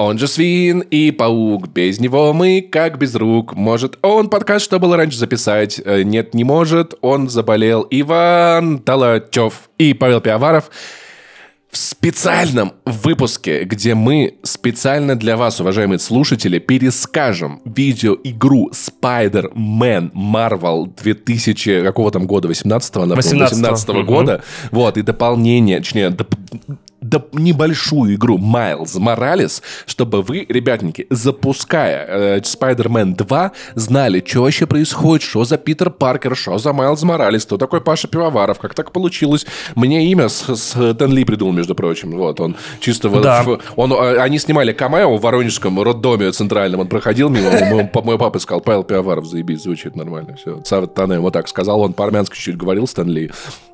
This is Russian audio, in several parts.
Он же свин и паук, без него мы как без рук. Может, он подкаст, что было раньше записать? Э, нет, не может, он заболел. Иван Толочев и Павел Пиаваров в специальном выпуске, где мы специально для вас, уважаемые слушатели, перескажем видеоигру Spider-Man Marvel 2000 какого там года, 18-го, 18 18 -го года. Вот, и дополнение, точнее, доп да, небольшую игру Miles Morales, чтобы вы, ребятники, запуская э, Spider-Man 2, знали, что вообще происходит, что за Питер Паркер, что за Майлз Моралес, кто такой Паша Пивоваров, как так получилось. Мне имя с, с Тен Ли придумал, между прочим. Вот, он чисто... Да. В, он, э, они снимали камео в Воронежском роддоме центральном, он проходил мимо, мой, мой папа сказал, Павел Пивоваров, заебись, звучит нормально. Все. Сават вот так сказал, он по-армянски чуть-чуть говорил, Стэн Ли.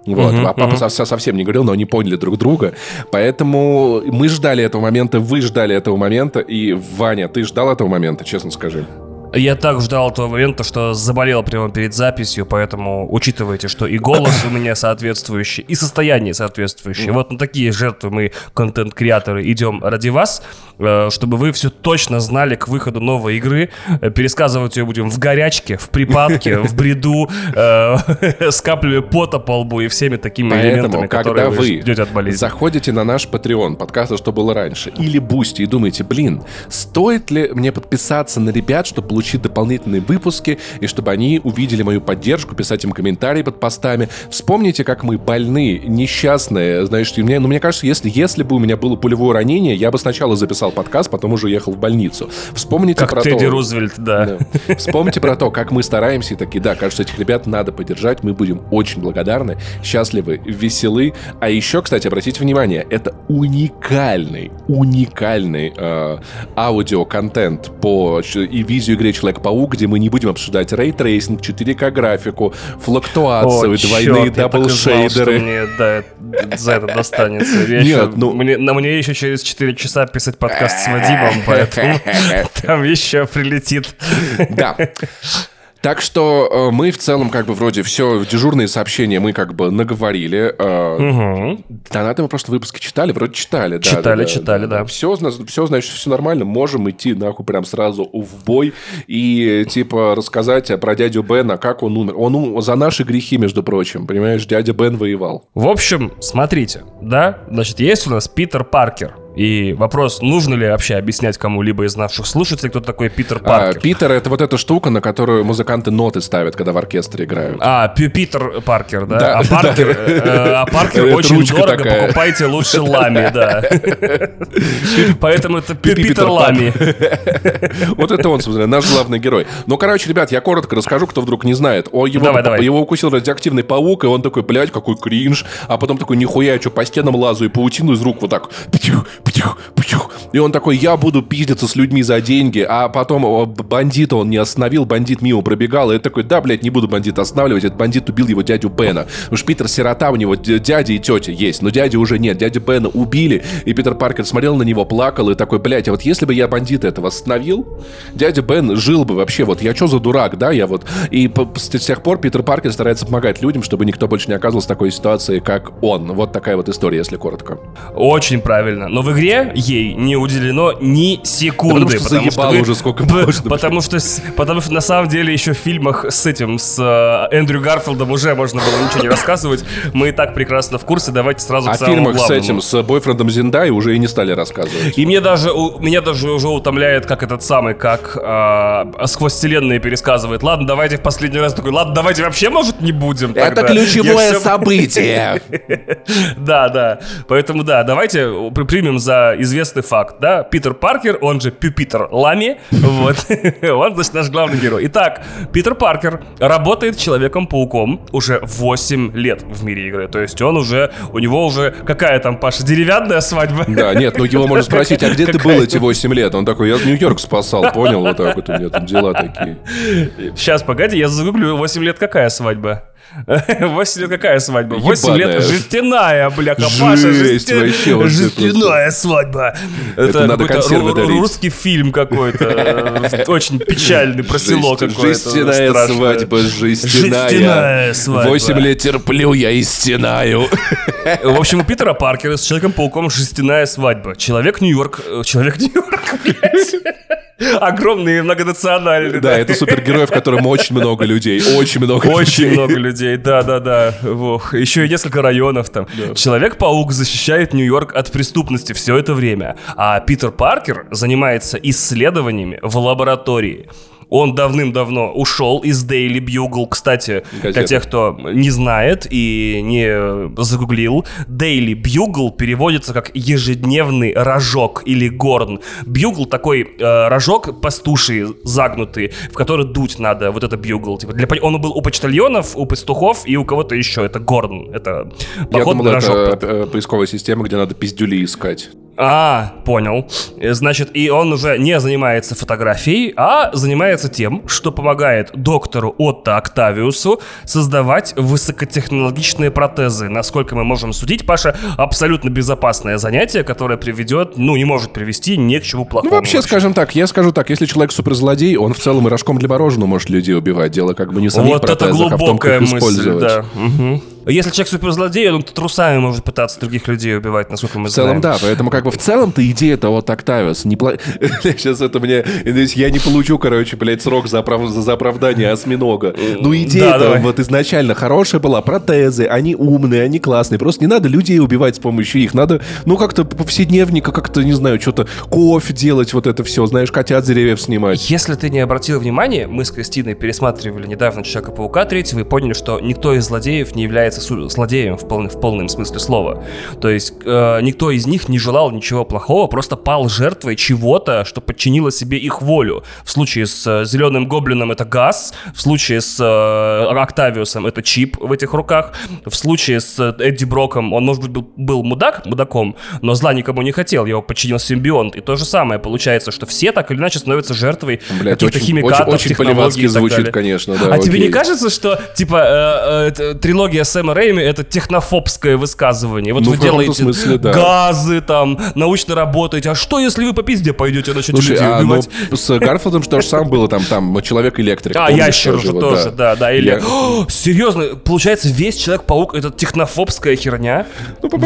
Вот. Uh-huh, а папа uh-huh. совсем не говорил, но они поняли друг друга. Поэтому мы ждали этого момента, вы ждали этого момента. И, Ваня, ты ждал этого момента, честно скажи? Я так ждал этого момента, что заболел прямо перед записью, поэтому учитывайте, что и голос у меня соответствующий, и состояние соответствующее. Вот на такие жертвы мы, контент-креаторы, идем ради вас. Э, чтобы вы все точно знали к выходу новой игры. Э, пересказывать ее будем в горячке, в припадке, в бреду, э, с каплями пота по лбу и всеми такими элементами, которые вы ждете от болезни. заходите на наш Patreon, подкаста «Что было раньше», или Бусти и думаете, блин, стоит ли мне подписаться на ребят, чтобы получить дополнительные выпуски, и чтобы они увидели мою поддержку, писать им комментарии под постами. Вспомните, как мы больны, несчастные, знаешь, мне, ну, мне кажется, если, если бы у меня было пулевое ранение, я бы сначала записал подкаст, потом уже уехал в больницу. Вспомните как про Тедди то... Рузвельт, да. да. Вспомните про то, как мы стараемся и такие, да, кажется, этих ребят надо поддержать, мы будем очень благодарны, счастливы, веселы. А еще, кстати, обратите внимание, это уникальный, уникальный э, аудиоконтент по и видеоигре Человек-паук, где мы не будем обсуждать ray tracing, 4К графику, флуктуацию, О, двойные double shader ы. Мне да, за это достанется. Я Нет, еще, ну... Мне, на мне еще через 4 часа писать подкаст с Вадимом, поэтому там еще прилетит. Да. Так что э, мы в целом как бы вроде все дежурные сообщения мы как бы наговорили. Угу. Донаты мы просто выпуски читали, вроде читали. Читали, да, да, читали, да. да. Все, все, значит, все нормально. Можем идти нахуй прям сразу в бой и типа рассказать про дядю Бена, как он умер. Он ум... за наши грехи, между прочим, понимаешь, дядя Бен воевал. В общем, смотрите, да, значит, есть у нас Питер Паркер, и вопрос, нужно ли вообще объяснять кому-либо из наших слушателей, кто такой Питер а, Паркер? А, Питер — это вот эта штука, на которую музыканты ноты ставят, когда в оркестре играют. А, Питер Паркер, да? да а Паркер, да. Э, а Паркер очень дорого, такая. покупайте лучше Лами, да. Поэтому это Питер Лами. Вот это он, собственно, наш главный герой. Ну, короче, ребят, я коротко расскажу, кто вдруг не знает. Его укусил радиоактивный паук, и он такой, блядь, какой кринж. А потом такой, нихуя, я что, по стенам лазу и паутину из рук вот так И он такой, я буду пиздиться с людьми за деньги, а потом бандита он не остановил, бандит мимо пробегал, и такой, да, блядь, не буду бандита останавливать, этот бандит убил его дядю Бена. Уж Питер сирота, у него дядя и тетя есть, но дяди уже нет, дядю Бена убили, и Питер Паркер смотрел на него, плакал, и такой, блядь, а вот если бы я бандита этого остановил, дядя Бен жил бы вообще, вот я что за дурак, да, я вот... И с тех пор Питер Паркер старается помогать людям, чтобы никто больше не оказывался в такой ситуации, как он. Вот такая вот история, если коротко. Очень правильно. Но в игре ей не уделено ни секунды. Да потому что, потому что уже сколько можно. Потому что, потому что на самом деле еще в фильмах с этим, с э, Эндрю Гарфилдом уже можно было ничего не рассказывать. Мы и так прекрасно в курсе, давайте сразу а к самому фильмах с этим, с бойфрендом Зиндай уже и не стали рассказывать. И мне даже, у, меня даже уже утомляет, как этот самый, как э, сквозь вселенные пересказывает. Ладно, давайте в последний раз такой, ладно, давайте вообще, может, не будем Это ключевое все... событие. Да, да. Поэтому, да, давайте примем за известный факт, да, Питер Паркер, он же Питер Лами, вот, он, значит, наш главный герой. Итак, Питер Паркер работает Человеком-пауком уже 8 лет в мире игры, то есть он уже, у него уже, какая там, Паша, деревянная свадьба? Да, нет, ну его можно спросить, а где ты был эти 8 лет? Он такой, я Нью-Йорк спасал, понял, вот так вот у меня там дела такие. Сейчас, погоди, я загуглю, 8 лет какая свадьба? 8 лет какая свадьба? 8 лет Ебаная. жестяная, бляха, Паша, Жесть жести- вообще, вот это жестяная свадьба. Это надо какой-то консервы дарить. русский фильм какой-то, э, очень печальный, про село Жесть- какое-то. Жестяная страшное. свадьба, жестяная. Жестяная свадьба. Восемь лет терплю, я и стенаю. В общем, у Питера Паркера с Человеком-пауком жестяная свадьба. Человек Нью-Йорк... э, Человек Нью-Йорк, блядь. Огромный и многонациональный. Да, это супергерой, в котором очень много людей. Очень много Очень людей. много людей, да-да-да. Еще и несколько районов там. Человек-паук защищает Нью-Йорк от преступности все это время, а Питер Паркер занимается исследованиями в лаборатории. Он давным-давно ушел из Daily Bugle. Кстати, для Газета. тех, кто не знает и не загуглил, Daily Bugle переводится как ежедневный рожок или горн. Бьюгл такой э, рожок пастуший, загнутый, в который дуть надо. Вот это бьюгл. Типа, для, он был у почтальонов, у пастухов и у кого-то еще. Это горн. Это Я походный думал, рожок. это поисковая система, где надо пиздюли искать. А, понял. Э, Значит, и он уже не занимается фотографией, а занимается тем, что помогает доктору Отто Октавиусу создавать высокотехнологичные протезы. Насколько мы можем судить, Паша, абсолютно безопасное занятие, которое приведет, ну, не может привести ни к чему Ну, плохому. вообще, скажем так, я скажу так, если человек суперзлодей, он в целом и рожком для мороженого может людей убивать. Дело как бы не в самих Вот это протезах, а в том, глубокая как мысль, использовать. да. Мгм. Если человек суперзлодей, он трусами может пытаться других людей убивать, насколько мы В целом, знаем. да, поэтому как бы в целом-то идея-то вот Октавиус. Не пла... Сейчас это мне... Я не получу, короче, блядь, срок за, оправ- за оправдание осьминога. Ну, Да, идея-то давай. вот изначально хорошая была. Протезы, они умные, они классные. Просто не надо людей убивать с помощью их. Надо, ну, как-то повседневника, как-то, не знаю, что-то кофе делать, вот это все, знаешь, котят с деревьев снимать. Если ты не обратил внимания, мы с Кристиной пересматривали недавно Человека-паука третьего и поняли, что никто из злодеев не является су- злодеем в, полном- в полном смысле слова. То есть э, никто из них не желал ничего плохого, просто пал жертвой чего-то, что подчинило себе их волю. В случае с э, Зеленым Гоблином это газ, в случае с э, Октавиусом это чип в этих руках, в случае с э, Эдди Броком он, может быть, был, был мудак, мудаком, но зла никому не хотел, его подчинил симбионт. И то же самое получается, что все так или иначе становятся жертвой каких-то химикатов, очень, очень технологий и так звучит, далее. конечно, да, а тебе не окей. кажется, что, типа, э, э, трилогия Сэма Рэйми — это технофобское высказывание? Вот Ну, вы делаете смысле, да. газы, там, научно работаете. А что, если вы по пизде пойдете, начнете Слушай, людей а ну, убивать? с Гарфилдом то же самое было, там, там, человек-электрик. А, ящер же тоже, да, да. Или, серьезно, получается, весь Человек-паук — это технофобская херня? Ну, то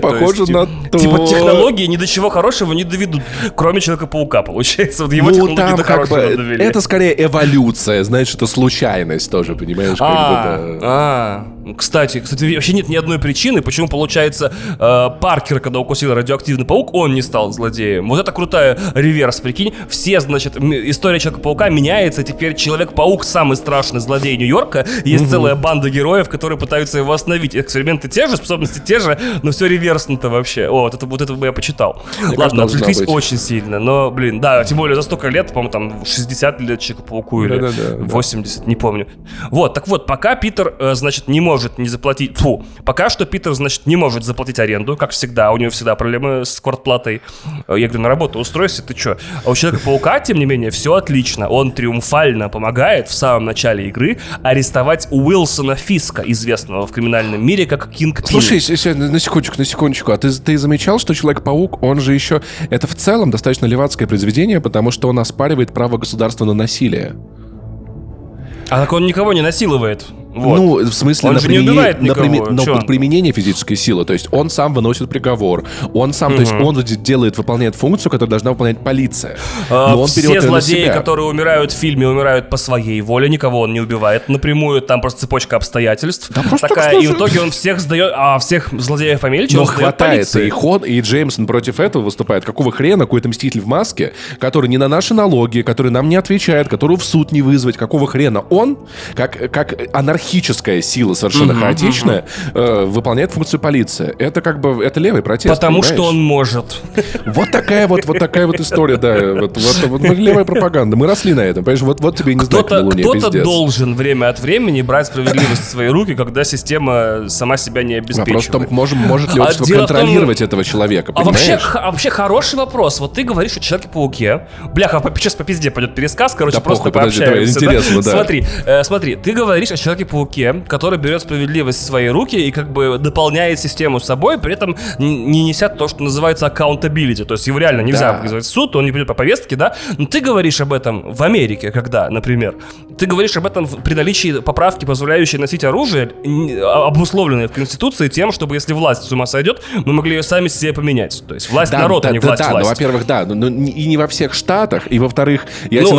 похоже есть, на типа, Типа то. технологии ни до чего хорошего не доведут, кроме Человека-паука, получается. Вот его ну, технологии там до бы, хорошего довели. это скорее эволюция, знаешь, это случайность тоже, понимаешь? как А, бы, да. а, кстати, кстати, вообще нет ни одной причины, почему, получается, э, Паркер, когда укусил радиоактивный паук, он не стал злодеем. Вот это крутая реверс, прикинь. Все, значит, история Человека-паука меняется, теперь Человек-паук самый страшный злодей Нью-Йорка. Есть целая банда героев, которые пытаются его остановить. Эксперименты те же, способности те же, но все реверсно-то вообще. О, вот это, вот это бы я почитал. кажется, Ладно, отвлеклись очень сильно, но, блин, да, тем более за столько лет, по-моему, там 60 лет Человеку-пауку или Да-да-да, да. 80, не помню. Вот, так вот, пока Питер, э, значит, не может не заплатить... Фу, пока что Питер, значит, не может заплатить аренду, как всегда, у него всегда проблемы с квартплатой. Э, Я говорю, на работу устройся, ты чё? А у Человека-паука, тем не менее, все отлично. Он триумфально помогает в самом начале игры арестовать Уилсона Фиска, известного в криминальном мире как Кинг. Слушай, на секундочку, на секундочку. А ты, ты замечал, что Человек-паук, он же еще... Это в целом достаточно левацкое произведение, потому что он оспаривает право государства на насилие. А так он никого не насилует. Вот. Ну, в смысле, Он на, же не примене- убивает на никого, но под применение физической силы. То есть он сам выносит приговор. Он сам, то есть он делает, выполняет функцию, которую должна выполнять полиция. А, Но он Все злодеи, себя. которые умирают в фильме, умирают по своей воле, никого он не убивает напрямую, там просто цепочка обстоятельств. просто такая, что и в итоге он всех сдает, а всех злодеев Амельча Но он сдает хватает и Хон, и Джеймсон против этого выступает. Какого хрена какой-то мститель в маске, который не на наши налоги, который нам не отвечает, которого в суд не вызвать, какого хрена он, как, как анархическая сила, совершенно хаотичная, э, выполняет функцию полиции. Это как бы, это левый протест. Потому понимаешь? что он может. Вот такая вот, вот такая вот история, да. Вот, вот, вот, вот левая пропаганда. Мы росли на этом, понимаешь? Вот, вот тебе не знак на Луне, кто-то должен время от времени брать справедливость в свои руки, когда система сама себя не А обеспечивает. просто там можем, может ли А общество дело в том- контролировать этого человека, А вообще, понимаешь? х- а вообще хороший вопрос. Вот ты говоришь о Человеке-пауке. Бляха, сейчас по пизде пойдет пересказ, короче, Да просто похуй, подожди, пообщаемся. давай, интересно, да. Смотри, э, смотри, ты говоришь о Человеке-пауке Человеке-пауке, который берет справедливость в свои руки и как бы дополняет систему собой, при этом не неся то, что называется accountability. То есть его реально нельзя Да. вызвать в суд, он не придет по повестке, да? Но ты говоришь об этом в Америке, когда, например, ты говоришь об этом при наличии поправки, позволяющей носить оружие, а- обусловленной в Конституции тем, чтобы если власть с ума сойдет, мы могли ее сами себе поменять. То есть власть народа, а не власть да, ну, власти. во-первых, да, но, но не- и не во всех штатах, и во-вторых, я Ну, тебе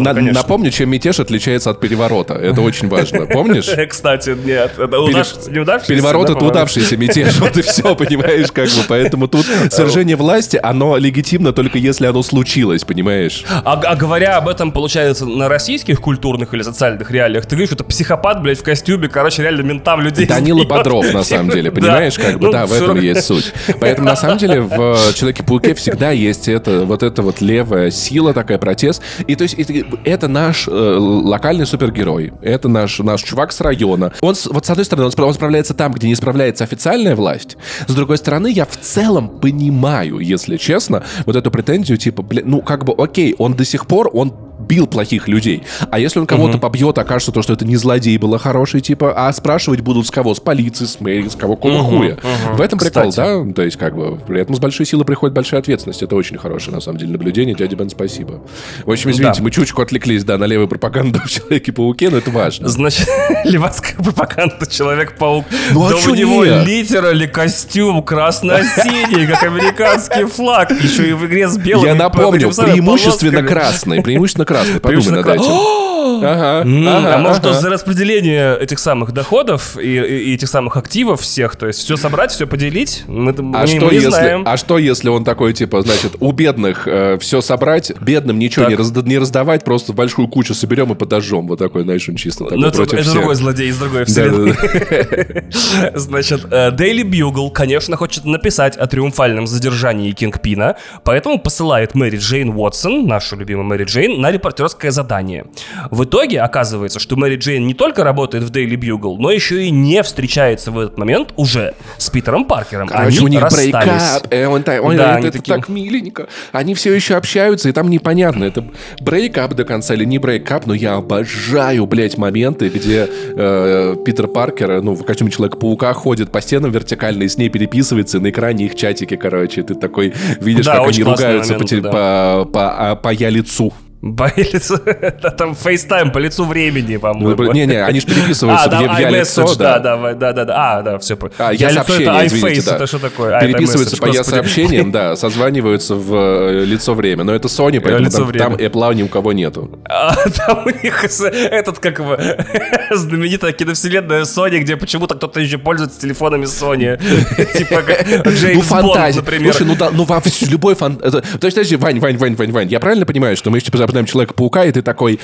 на- на- напомню, чем мятеж отличается от переворота. Это очень важно. Помнишь? Кстати, нет, это Пере- удавшийся, неудавшийся, Переворот это удавшийся мятеж, вот и все, понимаешь, как бы. Поэтому тут свержение власти, оно легитимно только если оно случилось, понимаешь? А, а говоря об этом, получается, на российских культурных или социальных реалиях, ты что это психопат, блядь, в костюме, короче, реально ментам людей Данила сбьет. Бодров, на самом деле, понимаешь, как бы, Ну, да, в этом есть суть. Поэтому, на самом деле, в э, Человеке-пауке всегда есть это, вот эта вот левая сила, такая протест. И то есть это, это наш э, локальный супергерой, это наш, наш чувак с района. Он, вот с одной стороны, он, он справляется там, где не справляется официальная власть. С другой стороны, я в целом понимаю, если честно, вот эту претензию, типа, блин, ну, как бы, окей, он до сих пор, он бил плохих людей. А если он кого-то побьет, окажется то, что это не злодей был, а хороший, типа, а спрашивать будут с кого? С полиции, с мэрии, с кого, какого хуя. В этом прикол, Кстати. да? То есть, как бы, при этом с большой силы приходит большая ответственность. Это очень хорошее, на самом деле, наблюдение. Дядя Бен, спасибо. В общем, извините, Да. мы чучку отвлеклись, да, на левую пропаганду в Человеке-пауке, но это важно. Значит, левацкая пропаганда Человек-паук. Ну, а да у него литерали костюм красно-синий, как американский флаг. Еще и в игре с белым. Я напомню, преимущественно красный, преимущественно красный. Подумай Преимущественно над этим. Ага, ага, а может, ага. за распределение этих самых доходов и, и- и этих самых активов всех, то есть все собрать, все поделить, мы, А мы- что, мы не если, знаем. а что если он такой, типа, значит, у бедных все собрать, бедным ничего Так. не, разда- не раздавать, просто большую кучу соберем и подожжем. Вот такой, знаешь, он чисто такой Ну, это, против это всех. другой злодей из другой вселенной. Значит, э, Daily Bugle, конечно, хочет написать о триумфальном задержании Кингпина, поэтому посылает Мэри Джейн Уотсон, нашу любимую Мэри Джейн, на репортерское задание. В итоге оказывается, что Мэри Джейн не только работает в Daily Bugle, но еще и не встречается в этот момент уже с Питером Паркером. Короче, Они у них расстались. breakup. Э, он ой, Да, это такие- так миленько. Они все еще общаются, и там непонятно, это breakup до конца или не breakup, но я обожаю, блядь, моменты, где э, Питер Паркер, ну, в костюме Человека-паука ходит по стенам вертикально и с ней переписывается, и на экране их чатики, короче, ты такой видишь, Да, как они ругаются по, моменты, те- да. по, по, а, по я лицу. Да, там FaceTime по лицу времени, по-моему. Не-не, они же переписываются А, да, в я- лицо, да. да, да, да, да. А, да, все. А, я, сообщение, извините, это что такое? Переписываются по я сообщениям, да, созваниваются в э, лицо время. Но это Sony, поэтому там, Apple ни у кого нету. А там у них этот, как его, знаменитая киновселенная Sony, где почему-то кто-то еще пользуется телефонами Sony. Типа как ну, Джеймс Бонд, например. Слушай, ну да, ну во любой фан... это- То есть, подожди, Вань, Вань, Вань, Вань, Вань, я правильно понимаю, что мы еще запоминаем Человека-паука, и ты такой...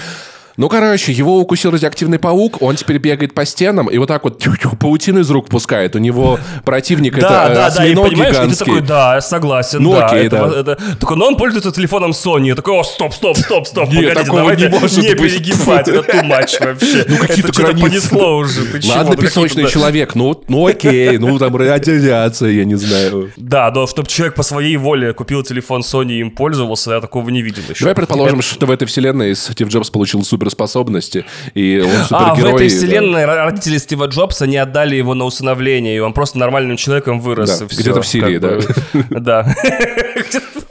Ну, короче, его укусил радиоактивный паук, он теперь бегает по стенам и вот так вот паутину из рук пускает. У него противник Да, это э, да, да, и осьминог понимаешь, и ты гигантский. такой, да, согласен, Ну, да. окей, это, да. это- такой, но он пользуется телефоном Sony. Я такой, о, стоп, стоп, стоп, стоп, Нет, погодите, давайте не может не перегибать, это too much вообще. Ну, какие-то это что-то понесло уже, ты чего? Ладно, Ну, какие-то, песочный да. человек, ну, ну окей, ну там радиация, я не знаю. Да, но чтобы человек по своей воле купил телефон Sony и им пользовался, я такого не видел еще. Давай предположим, что в этой вселенной Стив Джобс получил суперспособности, и он А, в супергерой. этой да. вселенной ро- родители Стива Джобса не отдали его на усыновление, и он просто нормальным человеком вырос. Да, где-то в Сирии, бы. Да.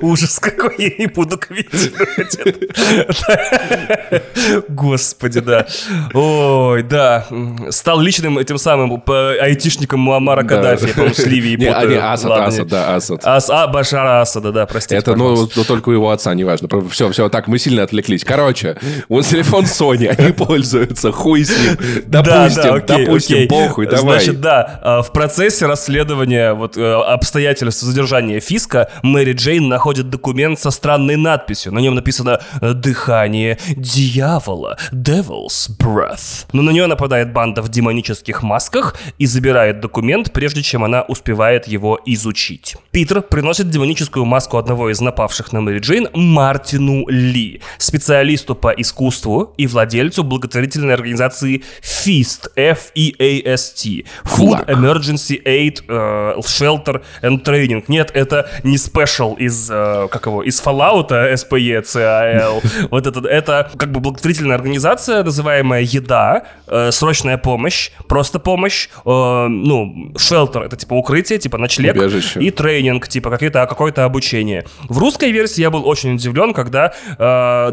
Ужас какой, я не буду комментировать это. Господи, да. Ой, да. Стал личным этим самым по- айтишником Муаммара Да. Каддафи, по-моему, с Ливией Не, Асад, Асад, да, Асад. Ас- а, Башара Асада, да, простите, Это, ну, ну, только у его отца, неважно. Все, все, так, мы сильно отвлеклись. Короче, вот телефон Sony, они пользуются, хуй с ним. Допустим, допустим, похуй, давай. Значит, да, э, в процессе расследования вот, э, обстоятельств задержания Фиска Мэри Джейн находит документ со странной надписью. На нем написано э, «Дыхание дьявола», «Devil's Breath». Но на нее нападает банда в демонических масках и забирает документ, прежде чем она успевает его изучить. Питер приносит демоническую маску одного из напавших на Мэри Джейн Мартину Ли, специалисту по искусству и владельцу благотворительной организации FEAST, F-E-A-S-T, Food. Emergency Aid э, Shelter and Training. Нет, это не спэм спешл из, э, как его, из Fallout, SPE, CAL. Вот это, это как бы благотворительная организация, называемая «Еда», э, срочная помощь, просто помощь, э, ну, шелтер, это типа укрытие, типа ночлег, Убежище. и тренинг, типа какое-то какое обучение. В русской версии я был очень удивлен, когда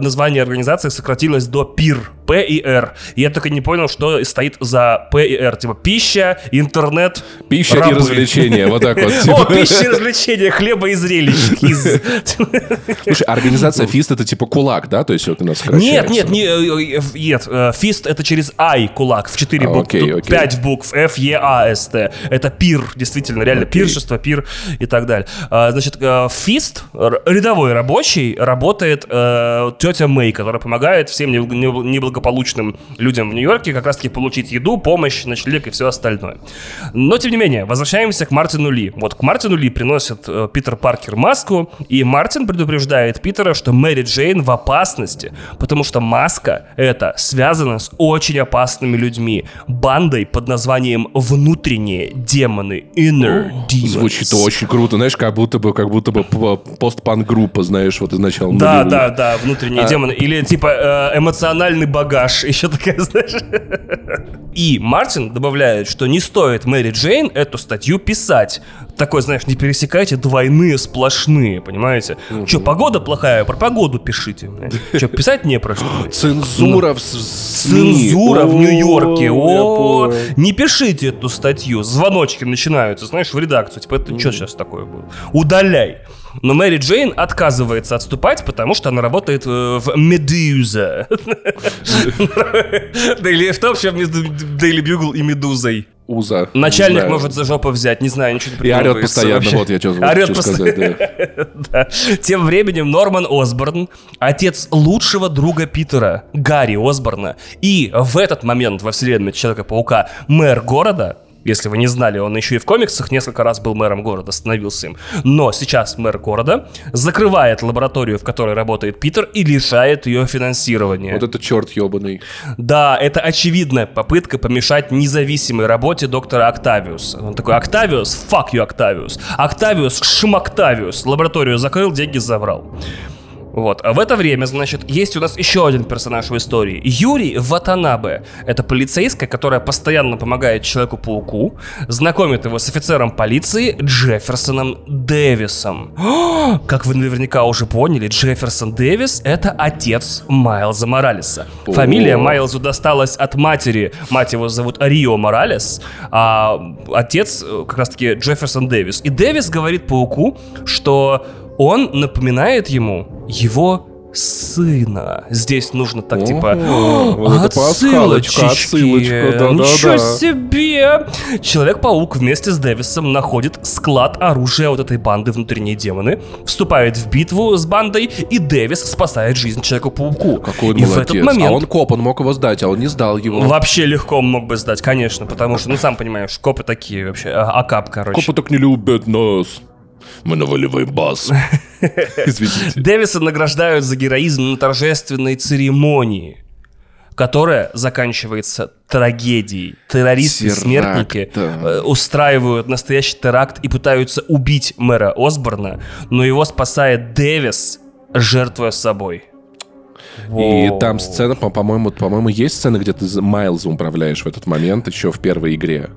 название организации сократилось до ПИР, П и Р. И я только не понял, что стоит за П и Р. Типа пища, интернет, Пища и рабы. развлечения, вот так вот. О, типа. пища и развлечения, хлеба и зрелищ. Из- Слушай, организация ФИСТ это типа кулак, да? То есть вот у нас Нет, нет, не, э, э, нет, э, fist это через I кулак в 4 А, буквы, окей, тут окей. 5 букв, F, E, A, S, T. Это пир, действительно, реально пиршество, пир и так далее. А, Значит, э, FEAST, р- рядовой рабочий, работает э, тетя Мэй, которая помогает всем небл- небл- неблагополучным людям в Нью-Йорке как раз-таки получить еду, помощь, ночлег и все остальное. Но, тем не менее, возвращаемся к Мартину Ли. Вот к Мартину Ли приносит э, Питер Паркер маску, и Мартин предупреждает Питера, что Мэри Джейн в опасности, потому что маска это связана с очень опасными людьми, бандой под названием «Внутренние демоны» Inner Demons. Звучит очень круто, знаешь, как будто бы, как будто бы п- постпанк-группа, знаешь, вот изначально. Да, да, да, внутренние А. демоны. Или типа э, эмоциональный багаж. Еще такая, знаешь. И Мартин добавляет, что не стоит Мэри Джейн эту статью писать. Такой, знаешь, не пересекайте двойные сплошные, понимаете? Че, погода плохая, про погоду пишите. Че, писать не про что. Цензура в. Цензура в Нью-Йорке. О, не пишите эту статью. Звоночки начинаются, знаешь, в редакцию. Типа, это что сейчас такое было? Удаляй. Но Мэри Джейн отказывается отступать, потому что она работает э, в Медуза. Да или что между Daily Bugle и Медузой. Уза. Начальник может за жопу взять, не знаю, ничего не И орет придумывается постоянно, вообще. вот я что Орет. Да. Тем временем Норман Осборн, отец лучшего друга Питера, Гарри Осборна, и в этот момент во вселенной Человека-паука мэр города, если вы не знали, он еще и в комиксах несколько раз был мэром города, становился им. Но сейчас мэр города закрывает лабораторию, в которой работает Питер, и лишает ее финансирования. Вот это черт ебаный. Да, это очевидная попытка помешать независимой работе доктора Октавиуса. Он такой, Октавиус, fuck you, Октавиус. Октавиус, шмоктавиус. Лабораторию закрыл, деньги забрал. Вот. А в это время, значит, есть у нас еще один персонаж в истории. Юрий Ватанабе. Это полицейская, которая постоянно помогает Человеку-пауку, знакомит его с офицером полиции Джефферсоном Дэвисом. О, Как вы наверняка уже поняли, Джефферсон Дэвис — это отец Майлза Моралеса. Фамилия Майлзу досталась от матери. Мать его зовут Рио Моралес, а отец э, как раз-таки Джефферсон Дэвис. И Дэвис говорит пауку, что он напоминает ему его сына. Здесь нужно так типа вот отсылочки. отсылочка, да-да-да. Ничего себе! Человек-паук вместе с Дэвисом находит склад оружия вот этой банды внутренние демоны, вступает в битву с бандой, и Дэвис спасает жизнь Человеку-пауку. Какой он и в молодец. этот момент А он коп, он мог его сдать, а он не сдал его. Вообще легко мог бы сдать, конечно, потому что, ну, сам понимаешь, копы такие вообще, а- акап, короче. Копы так не любят нас. Мы наваливаем бас. Извините. Дэвиса награждают за героизм на торжественной церемонии, которая заканчивается трагедией. Террористы-смертники Теракт, да. э, устраивают настоящий теракт и пытаются убить мэра Осборна, но его спасает Дэвис, жертвуя собой. И Воу. там сцена, по- по-моему, по-моему, есть сцена, где ты Майлзом управляешь в этот момент еще в первой игре.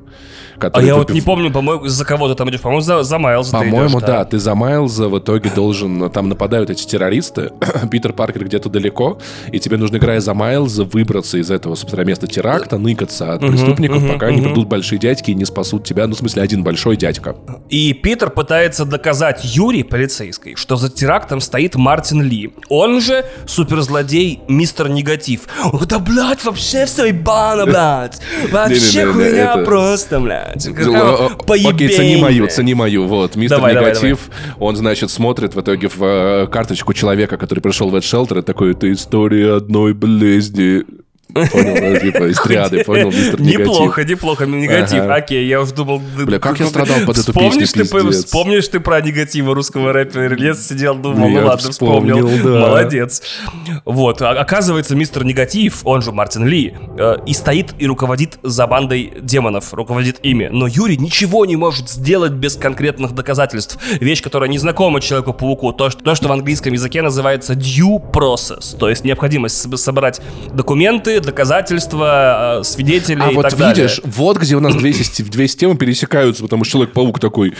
А я вот не помню, по-моему, за кого ты там идешь. По-моему, за, за Майлза ты По-моему, идешь, да. Ты за Майлза в итоге должен... Там нападают эти террористы. Питер Паркер где-то далеко. И тебе нужно, играя за Майлза, выбраться из этого, собственно, места теракта, ныкаться от преступников, пока не придут большие дядьки и не спасут тебя. Ну, в смысле, один большой дядька. И Питер пытается доказать Юрий, полицейской, что за терактом стоит Мартин Ли. Он же суперзлодей Мистер Негатив. Да, блядь, вообще все ебано, блядь. Вообще хуйня просто, блядь. О, Окей, цени мою, цени мою. Вот, мистер Давай, давай, Негатив, он, значит, смотрит в итоге в э, карточку человека, который пришел в этот шелтер, и такой, это история одной болезни. Понял, ну, типа, из триады, понял, мистер негатив. Неплохо, неплохо, негатив. Ага. Окей, я уже думал... Бля, как я страдал под эту песню, ты, пиздец. Вспомнишь ты про негатива русского рэпера? Нет, сидел, думал, Я ну ладно, вспомнил. вспомнил, да. Молодец. Вот, а- оказывается, мистер Негатив, он же Мартин Ли, э, и стоит и руководит за бандой демонов, руководит ими. Но Юрий ничего не может сделать без конкретных доказательств. Вещь, которая не знакома Человеку-пауку, то что, то, что в английском языке называется due process, то есть необходимость собрать документы, доказательства, э, свидетелей А и вот так далее. видишь, вот где у нас две, две системы пересекаются, потому что Человек-паук такой,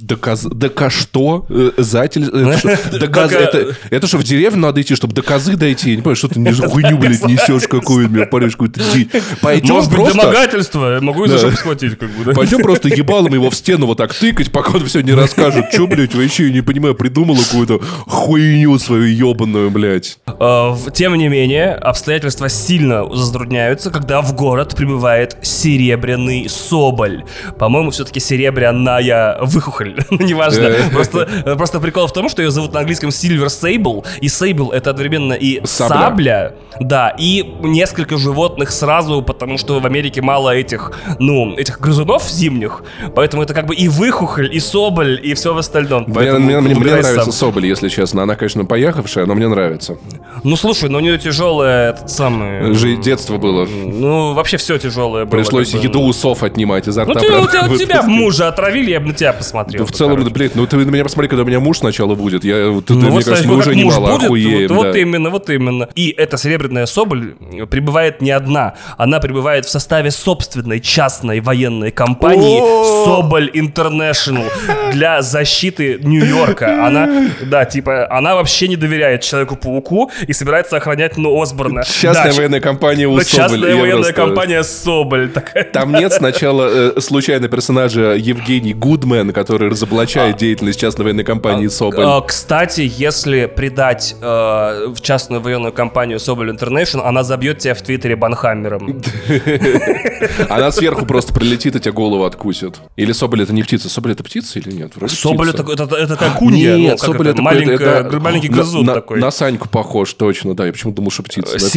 доказ, дока что? Э, Затель? Что, доказ- Дока- это, это что, в деревню надо идти, чтобы доказы дойти? Я не понимаю, что ты хуйню, блядь, несешь какую-то, мне паришь какую-то дичь. Пойдем Может быть, просто... домогательство, я могу и за схватить, как бы, да? Пойдем просто ебалом его в стену вот так тыкать, пока он все не расскажет. Че, блядь, вообще, я не понимаю, придумала какую-то хуйню свою ебаную, блядь. Э, Тем не менее, обстоятельства сильно затрудняются, когда в город прибывает серебряный соболь. По-моему, все-таки серебряная выхухоль. Ну, Неважно. Просто, просто прикол в том, что ее зовут на английском Silver Sable, и Sable это одновременно и Сабля. сабля, да, и несколько животных сразу, потому что в Америке мало этих, ну, этих грызунов зимних, поэтому это как бы и выхухоль, и соболь, и все в остальном. Мне, Поэтому мне- мне выбирай нравится сам. Соболь, если честно. Она, конечно, поехавшая, но мне нравится. Ну слушай, ну у нее тяжелое этот самый. Же детство было. Ну, вообще все тяжелое было. Пришлось как бы. еду у сов отнимать изо Ну, рта. ты, у правда, тебя, у тебя мужа отравили, я бы на тебя посмотрел. Ну, в целом, короче. блядь, ну ты на меня посмотри, когда у меня муж сначала будет. Я, вот, Ну, ты, вот, мне кажется, мы вот уже как муж немало будет, охуеем. вот, вот да. именно, вот именно. И эта серебряная соболь прибывает не одна. Она прибывает в составе собственной частной военной компании! Соболь International для защиты Нью-Йорка. Она, да, типа, она вообще не доверяет Человеку-пауку и собирается охранять ну, Осборна. Частная Да, военная компания у Соболь. частная военная компания Соболь. Такая. Там нет сначала э, случайно персонажа Евгений Гудмен, который разоблачает деятельность частной военной компании Соболь. Э, Кстати, если придать э, в частную военную компанию Соболь Интернешнл, она забьет тебя в Твиттере банхаммером. Она сверху просто прилетит и тебе голову откусит. Или Соболь это не птица? Соболь это птица или нет? Соболь это, это, это как кунья, Нет, ну, Соболь это, маленький грызун на, такой. На Саньку похож, точно, да. Я почему думал, что птица. Это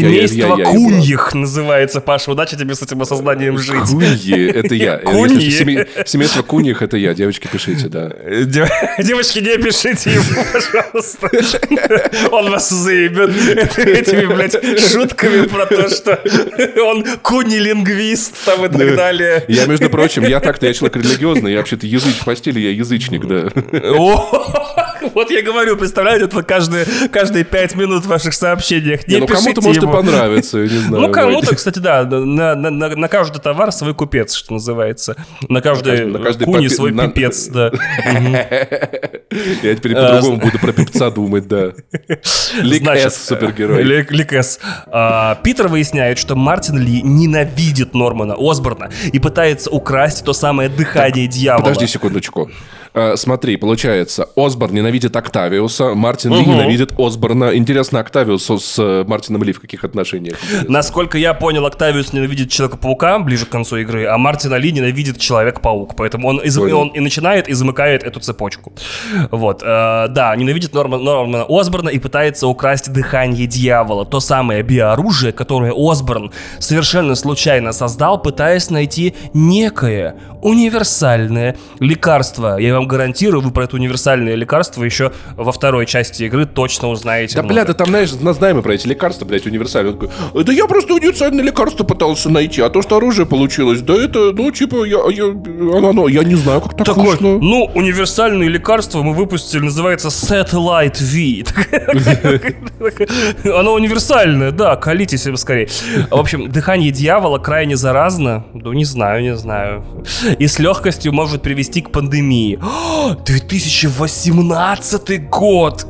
Семейство я- я- я- куньих называется, Паша. Удачи тебе с этим осознанием жить. Куньи, это я. Куньи. Семейство куньих, это я. Девочки, пишите, да. Э, дев- Девочки, не пишите ему, пожалуйста. Он вас заебет этими, блядь, шутками про то, что он куни-лингвист там и так далее. Я, между прочим, я так-то, я человек религиозный, я вообще-то языч в постели, я язычник, да. Вот я говорю, представляете, это каждые, каждые пять минут в ваших сообщениях. Не, Не, ну кому-то может и понравится, я не знаю. Ну, кому-то, кстати, да, на, на- на- на каждый товар свой купец, что называется. На каждый, На каждый куни попе- свой на- пипец, да. Я теперь по-другому буду про певца думать, да. Лик С, супергерой. Лик, С. А, Питер выясняет, что Мартин Ли ненавидит Нормана Осборна и пытается украсть то самое дыхание дьявола. Подожди секундочку. Э, Смотри, получается, Осборн ненавидит Октавиуса, Мартин Ли Угу. ненавидит Осборна. Интересно, Октавиус с Мартином Ли в каких отношениях? Насколько я понял, Октавиус ненавидит Человека-паука ближе к концу игры, а Мартин Ли ненавидит Человек-паук. Поэтому он, из- он и начинает и замыкает эту цепочку. Вот. э, да, ненавидит Нормана, Нормана Осборна и пытается украсть дыхание дьявола. То самое биооружие, которое Осборн совершенно случайно создал, пытаясь найти некое универсальное лекарство. Я вам гарантирую, вы про это универсальное лекарство еще во второй части игры точно узнаете. Да, много. бля, да там, знаешь, знаем мы про эти лекарства, блядь, универсальные. Он такой, да я просто универсальное лекарство пытался найти, а то, что оружие получилось, да это, ну, типа, я, я, оно, я не знаю, как так Такой, вышло. ну, универсальное лекарство мы выпустили, называется Satellite V. Оно универсальное, да, колите себе скорее. В общем, дыхание дьявола крайне заразно. Ну, не знаю, не знаю. И с легкостью может привести к пандемии. О, 2018 год!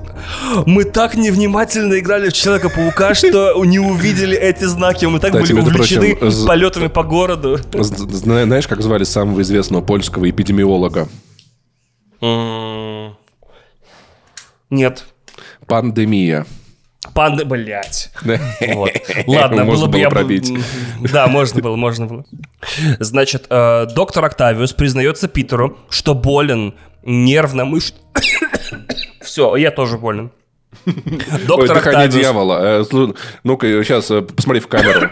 Мы так невнимательно играли в Человека-паука, что не увидели эти знаки. Мы так Кстати, были увлечены прочим, полетами по городу. Знаешь, как звали самого известного польского эпидемиолога? Нет. Пандемия. Панды, блядь. Вот. Ладно, Можно было бы я пробить. Да, можно было, можно было. Значит, э, доктор Октавиус признается Питеру, что болен нервно мышц. Все, я тоже болен. Доктор Ой, дыхание Октавиус. дьявола. Э, Ну-ка, сейчас э, посмотри в камеру.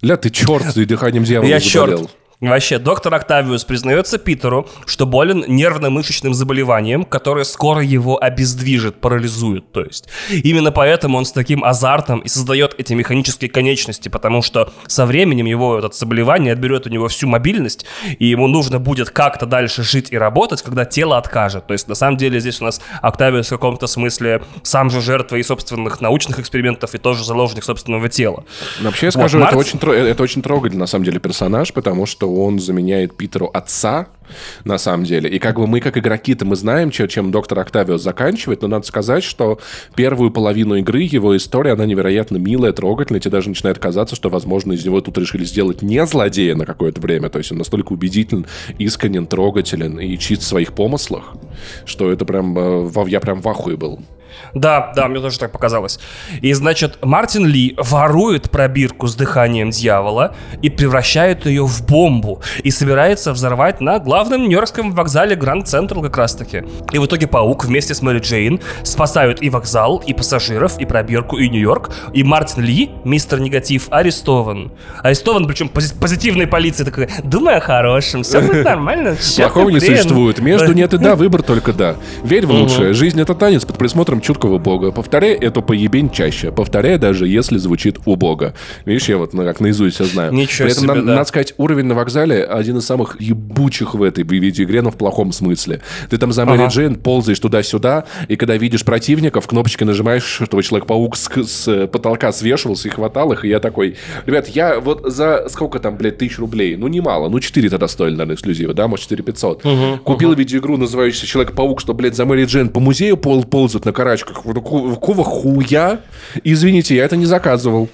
Ля, ты черт, ты дыханием дьявола Я заболел. черт. Вообще, доктор Октавиус признается Питеру, что болен нервно-мышечным заболеванием, которое скоро его обездвижит, парализует. То есть, именно поэтому он с таким азартом и создает эти механические конечности, потому что со временем его это заболевание отберет у него всю мобильность, и ему нужно будет как-то дальше жить и работать, когда тело откажет. То есть, на самом деле, здесь у нас Октавиус в каком-то смысле сам же жертва и собственных научных экспериментов, и тоже заложник собственного тела. Но Вообще, я Вот, скажу, это, Мартин- очень, тро- это очень трогательный, на самом деле, персонаж, потому что он заменяет Питеру отца, на самом деле. И как бы мы, как игроки-то, мы знаем, чем доктор Октавиус заканчивает, но надо сказать, что первую половину игры, его история, она невероятно милая, трогательная. Тебе даже начинает казаться, что, возможно, из него тут решили сделать не злодея на какое-то время. То есть он настолько убедителен, искренен, трогателен и чист в своих помыслах, что это прям... э, Я прям в ахуе был. Да, да, мне тоже так показалось. И, значит, Мартин Ли ворует пробирку с дыханием дьявола и превращает ее в бомбу. И собирается взорвать на главном нью-йоркском вокзале Гранд Централ как раз-таки. И в итоге Паук вместе с Мэри Джейн спасают и вокзал, и пассажиров, и пробирку, и Нью-Йорк. И Мартин Ли, мистер Негатив, арестован. Арестован, причем пози- позитивной полиции такой, думай о хорошем, все будет нормально. Плохого не блин?» существует. Между нет и да, выбор только да. Верь в лучшее. Жизнь это танец под присмотром чуткого бога. Повторяй эту поебень чаще. Повторяй даже если звучит убого. Видишь, я вот ну, как наизусть все знаю. Ничего При этом, себе, надо сказать, уровень на вокзале один из самых ебучих в этой видеоигре, но в плохом смысле. Ты там за Мэри Ага. Джейн ползаешь туда-сюда, и когда видишь противников, кнопочки нажимаешь, чтобы Человек-паук с, с потолка свешивался и хватал их, и я такой, ребят, я вот за сколько там, блядь, тысяч рублей? Ну, немало. Ну, 4 тогда стоили, наверное, эксклюзивы, да? Может, 4 500. Купил видеоигру, называющуюся Человек-паук, что, блядь, за Мэри Джейн по музею пол ползают на карачках. Какого хуя? Извините, я это не заказывал.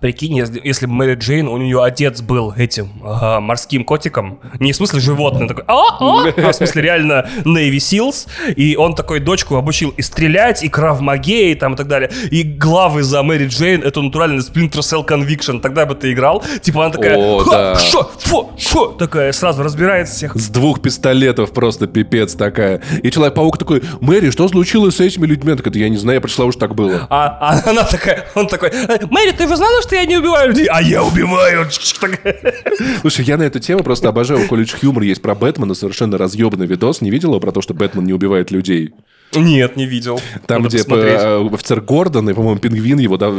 Прикинь, если, если бы Мэри Джейн, у нее отец был этим ага, морским котиком, не в смысле животное, такой, а, а, а в смысле реально Navy Seals, и он такой дочку обучил и стрелять, и кравмаге, и там и так далее. И главы за Мэри Джейн, это натурально Splinter Cell Conviction, тогда бы ты играл, типа она такая, О, «Ха, да. шо, фу, шо», такая сразу разбирает всех. С двух пистолетов просто пипец такая. И Человек-паук такой, Мэри, что случилось с этими людьми? Она такая, я не знаю, я пришла, уж так было. А, а она такая, он такой, Мэри, ты же знала, что я не убиваю людей? А я убиваю. Слушай, я на эту тему просто обожаю. У Колледж Хьюмор есть про Бэтмена, совершенно разъебанный видос. Не видела про то, что Бэтмен не убивает людей? Нет, не видел. Там, Надо где посмотреть. э, офицер Гордон и, по-моему, пингвин его, да,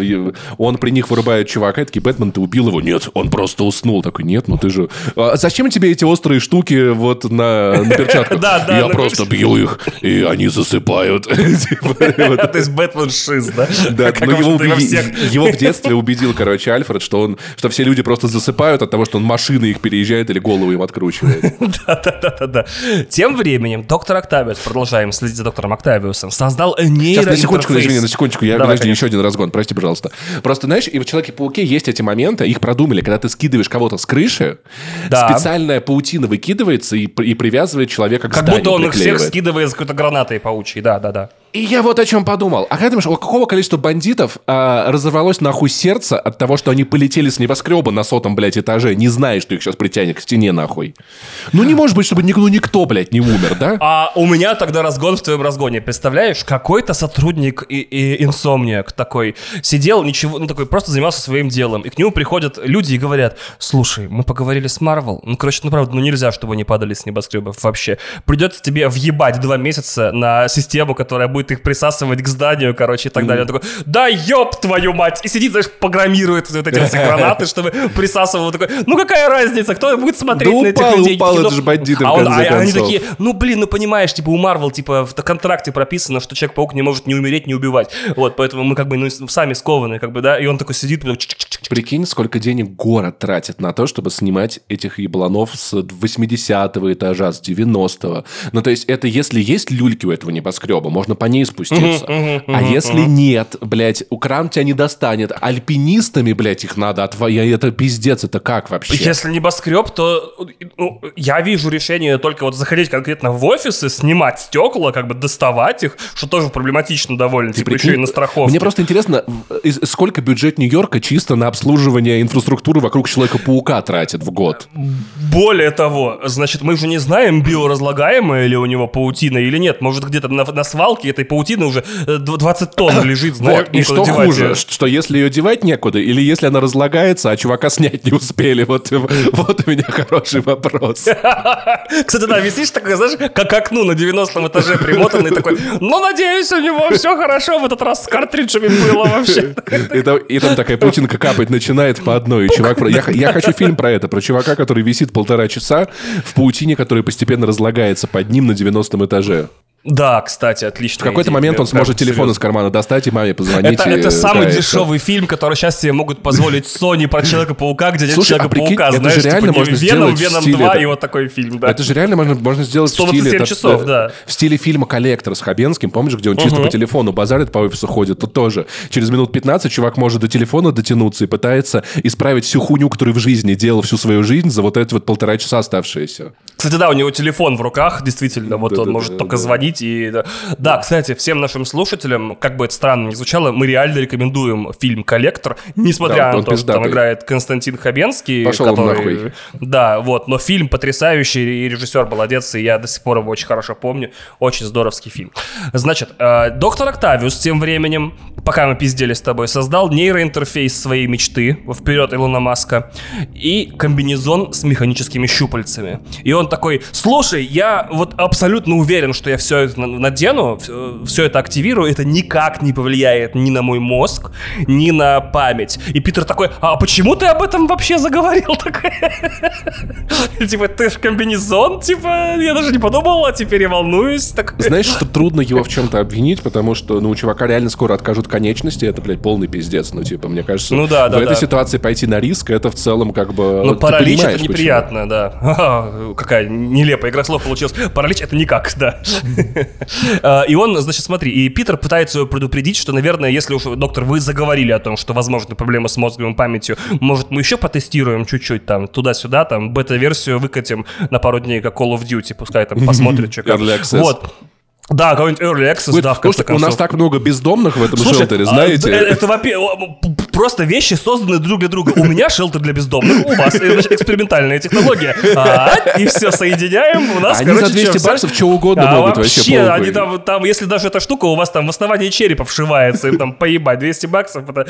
он при них вырубает чувака, и такие, Бэтмен, ты убил его? Нет, он просто уснул. Такой, нет, ну ты же... «А зачем тебе эти острые штуки вот на, на перчатках? Да, да, Я просто бью их, и они засыпают. Типа. То есть Бэтмен шиз, да? Да, он его, в детстве убедил, короче, Альфред, что он, что все люди просто засыпают от того, что он машины их переезжает или голову им откручивает. Да-да-да-да. Тем временем доктор Октавиус, продолжаем следить за доктором Октавиусом, создал Сейчас, на секундочку, нейроинтерфейс. извини, на секундочку, я, Давай, подожди, конечно. еще один разгон, прости, пожалуйста. Просто, знаешь, и в Человеке-пауке есть эти моменты, их продумали, когда ты скидываешь кого-то с крыши, Да. специальная паутина выкидывается и, и привязывает человека к Как зданию, будто он их всех скидывает с какой-то гранатой паучьей, да-да-да. И я вот о чем подумал. А как думаешь, у какого количества бандитов а, разорвалось нахуй сердце от того, что они полетели с небоскреба на сотом, блядь, этаже, не зная, что их сейчас притянет к стене, нахуй? Ну, не может быть, чтобы ник- ну, никто, блядь, не умер, да? А у меня тогда разгон в твоем разгоне. Представляешь, какой-то сотрудник и, и инсомниак такой сидел, ничего, ну такой просто занимался своим делом. И к нему приходят люди и говорят, слушай, мы поговорили с Марвел. Ну, короче, ну правда, ну нельзя, чтобы они падали с небоскребов вообще. Придется тебе въебать два месяца на систему, которая будет их присасывать к зданию, короче, и так далее. Он такой, да ёб твою мать! И сидит, знаешь, программирует вот эти вот гранаты, чтобы присасывал. Такой, ну какая разница, кто будет смотреть Да на этих упал, людей? упал, это же бандиты, а, он- а они такие, ну, блин, ну понимаешь, типа у Марвел, типа в контракте прописано, что Человек-паук не может не умереть, не убивать. Вот, поэтому мы как бы ну, сами скованы, как бы, да, и он такой сидит, чик-чик-чик-чик. Прикинь, сколько денег город тратит на то, чтобы снимать этих ебланов с 80-го этажа, с 90-го. Ну, то есть, это если есть люльки у этого небоскреба, можно по ней спуститься. а если нет, блядь, кран тебя не достанет. Альпинистами, блядь, их надо отвоять. Это пиздец, это как вообще? Если небоскреб, то ну, я вижу решение только вот заходить конкретно в офисы, снимать стекла, как бы доставать их, что тоже проблематично довольно, Ты типа прикинь, еще и на страховке. Мне просто интересно, сколько бюджет Нью-Йорка чисто на обслуживание инфраструктуры вокруг Человека-паука тратит в год. Более того, значит, мы же не знаем, биоразлагаемая ли у него паутина или нет. Может, где-то на, на свалке этой паутины уже э, дв- 20 тонн лежит, знаешь, Вот, и что девать хуже, её. что если ее девать некуда, или если она разлагается, а чувака снять не успели? Вот, вот у меня хороший вопрос. Кстати, да, висишь такой, знаешь, как окну на 90 этаже примотанный такой, ну, надеюсь, у него все хорошо в этот раз с картриджами было вообще. И там, и там такая паутинка капать начинает по одной. И чувак, про- я, я хочу фильм про это, про чувака, который висит полтора часа в паутине, которая постепенно разлагается под ним на 90 этаже. Да, кстати, отлично. В какой-то момент он сможет телефон из кармана достать и маме позвонить. Это, это самый да, дешевый фильм, который сейчас себе могут позволить Sony про Человека-паука, где нет Слушай, а прикинь, Человека-паука. это Знаешь, же реально типа, можно Веном, сделать Веном стиле 2 это- и вот такой фильм, да. Это же реально можно, можно сделать в 127 стиле... часов, э, да. В стиле фильма «Коллектор» с Хабенским, помнишь, где он чисто по телефону базарит по офису ходит? Тут тоже. Через минут 15 чувак может до телефона дотянуться и пытается исправить всю хуйню, которую в жизни делал всю свою жизнь за вот эти вот полтора часа оставшиеся. Кстати, да, у него телефон в руках, действительно, вот он может только да. Звонить и... Да. кстати, всем нашим слушателям, как бы это странно ни звучало, мы реально рекомендуем фильм «Коллектор», несмотря Да, на то, что там играет Константин Хабенский, Пошел который... нахуй. Да, вот, но фильм потрясающий, и режиссер молодец, и я до сих пор его очень хорошо помню, очень здоровский фильм. Значит, э, доктор Октавиус тем временем, пока мы пиздели с тобой, создал нейроинтерфейс своей мечты, вперед Илона Маска, и комбинезон с механическими щупальцами. И он такой, слушай, я вот абсолютно уверен, что я все это на- надену, все это активирую, это никак не повлияет ни на мой мозг, ни на память. И Питер такой, а почему ты об этом вообще заговорил? Типа, ты ж комбинезон, типа, я даже не подумал, а теперь я волнуюсь. Знаешь, что трудно его в чем-то обвинить, потому что, ну, у чувака реально скоро откажут конечности, это, блядь, полный пиздец. Ну, типа, мне кажется, Ну да, в да, этой да. ситуации пойти на риск, это в целом как бы... Ну, паралич это почему. неприятно, да. Какая нелепая игра слов получилась. Паралич это никак, да. А, И он, значит, смотри, и Питер пытается его предупредить, что, наверное, если уж, доктор, вы заговорили о том, что возможны проблемы с мозговой памятью, может, мы еще потестируем чуть-чуть там, туда-сюда, там, бета-версию выкатим на пару дней, как Call of Duty, пускай там посмотрит, что как. Вот. Да, какой-нибудь Early Access, Вы- да, в конце что у нас концов. так много бездомных в этом Слушай, шелтере, а, знаете? д- это, п- просто вещи созданы друг для друга. У меня шелтер для бездомных, у вас значит, экспериментальная технология. А, и все соединяем. У нас, Они короче, за 200 чё, всё- баксов что угодно а могут вообще вообще, они там, там, если даже эта штука у вас там в основании черепа вшивается, им там поебать, 200 баксов, это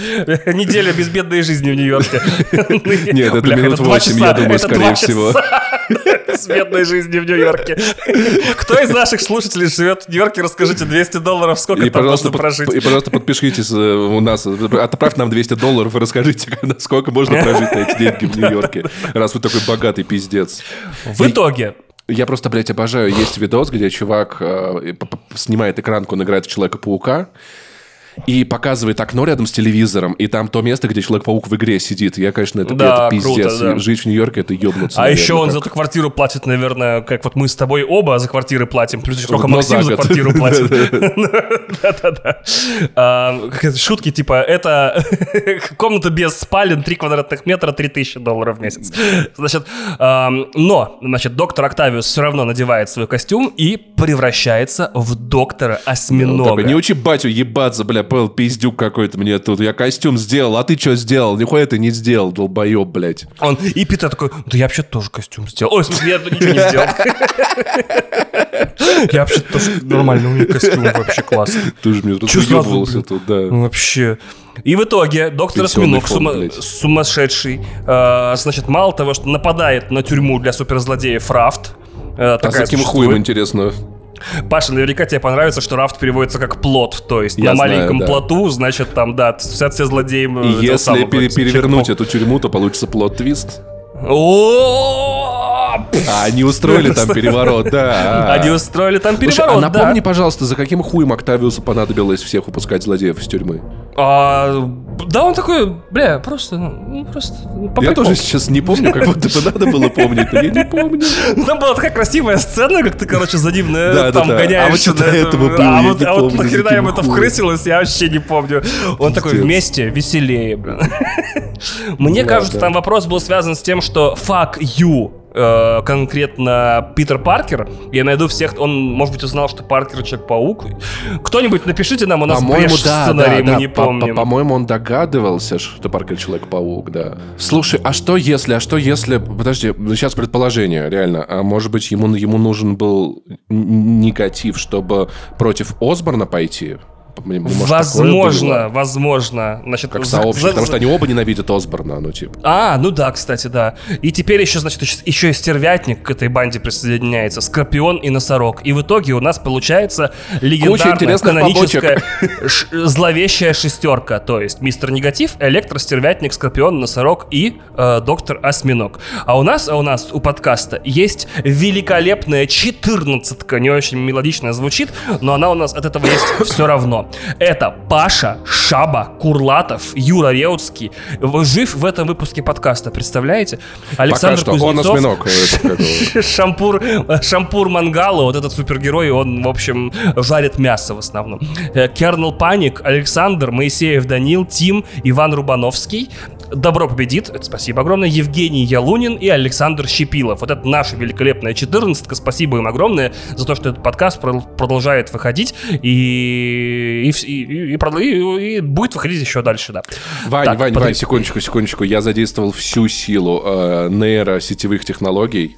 неделя безбедной жизни в Нью-Йорке. Нет, это минут два 8, я часа, думаю, это скорее всего. Безбедной жизни в Нью-Йорке. Кто из наших слушателей живет в Нью-Йорке, расскажите, 200 долларов сколько И там можно под- прожить? и, пожалуйста, подпишитесь э, у нас. Отправьте нам 200 долларов и расскажите, сколько можно прожить на эти деньги в Нью-Йорке, раз вы такой богатый пиздец. В итоге, Я просто, блядь, обожаю. Есть видос, где чувак э, снимает экранку, он играет в Человека-паука, и показывает окно рядом с телевизором, и там то место, где Человек-паук в игре сидит. Я, конечно, это, Да, это пиздец. круто, да. Жить в Нью-Йорке — это ебнуться. а наверное, еще он как. за эту квартиру платит, наверное, как вот мы с тобой оба за квартиры платим, плюс еще сколько Но Максим за за квартиру платит. Да-да-да. А, Шутки типа, это комната без спален, 3 квадратных метра, 3000 долларов в месяц. Значит, но, значит, доктор Октавиус все равно надевает свой костюм и превращается в доктора такой, осьминога. не учи батю ебаться, бля, Пэл, пиздюк какой-то мне тут. Я костюм сделал, а ты что сделал? Нихуя ты не сделал, долбоеб, блядь. Он, и Питер такой, да я вообще тоже костюм сделал. Ой, в смысле, я ничего не сделал. Я вообще тоже нормально, у меня костюм вообще классный. Ты же мне разъебывался тут, да. Ну, Вообще. И в итоге доктор Осьминог, сума- сумасшедший, э, значит, мало того, что нападает на тюрьму для суперзлодеев Рафт, э, А такая каким существует. хуем, интересно? Паша, наверняка тебе понравится, что рафт переводится как плот, то есть Я на знаю, маленьком да. плоту, значит, там, да, все, все злодеи. э, И этого если пере- перевернуть Человека-паука. эту тюрьму, то получится пф. А они устроили там переворот, да. Они устроили там Слушай, переворот, а напомни, да. пожалуйста, за каким хуем Октавиусу понадобилось всех выпускать злодеев из тюрьмы? А, да, он такой, бля, просто, ну, просто ну, по Я приколу. тоже сейчас не помню, как будто бы надо было помнить, но я не помню. Ну, Там была такая красивая сцена, как ты, короче, за ним там гоняешься. А вот что этого было, А вот, а вот нахрена им это вкрысилось, я вообще не помню. Он такой, вместе веселее, блин. Мне кажется, там вопрос был связан с тем, что fuck you э, конкретно Питер Паркер. Я найду всех, он, может быть, узнал, что Паркер Человек-паук. Кто-нибудь напишите нам, у нас По-моему, да, сценарии, да, мы да. не По- по- помним. По-моему, он догадывался, что Паркер Человек-паук, да. Слушай, а что если, а что если... Подожди, сейчас предположение, реально. А может быть, ему, ему нужен был негатив, чтобы против Осборна пойти? Может, возможно, возможно. Значит, Как сообщество, за- потому что они оба ненавидят Осборна, ну, типа. А, ну да, кстати, да. И теперь еще, значит, еще, и стервятник к этой банде присоединяется, Скорпион и Носорог. И в итоге у нас получается легендарная каноническая зловещая шестерка. То есть Мистер Негатив, Электро, Стервятник, Скорпион, Носорог и э, Доктор Осьминог. А у нас, а у нас у подкаста есть великолепная четырнадцатка, не очень мелодично звучит, но она у нас от этого есть все равно. Это Паша, Шаба, Курлатов, Юра Реутский. Жив в этом выпуске подкаста, представляете? Александр Пока что он Кузнецов. осьминог. как его. Шампур, Шампур Мангала, вот этот супергерой, он, в общем, жарит мясо в основном. Э, Кернел Паник, Александр, Моисеев Данил, Тим, Иван Рубановский. Добро победит, спасибо огромное, Евгений Ялунин и Александр Щепилов. Вот это наша великолепная четырнадцатка. Спасибо им огромное за то, что этот подкаст продолжает выходить и, и, и- и и- и будет выходить еще дальше, да. Вань, Так, Вань, подожди. Вань, секундочку, секундочку. Я задействовал всю силу э, нейросетевых технологий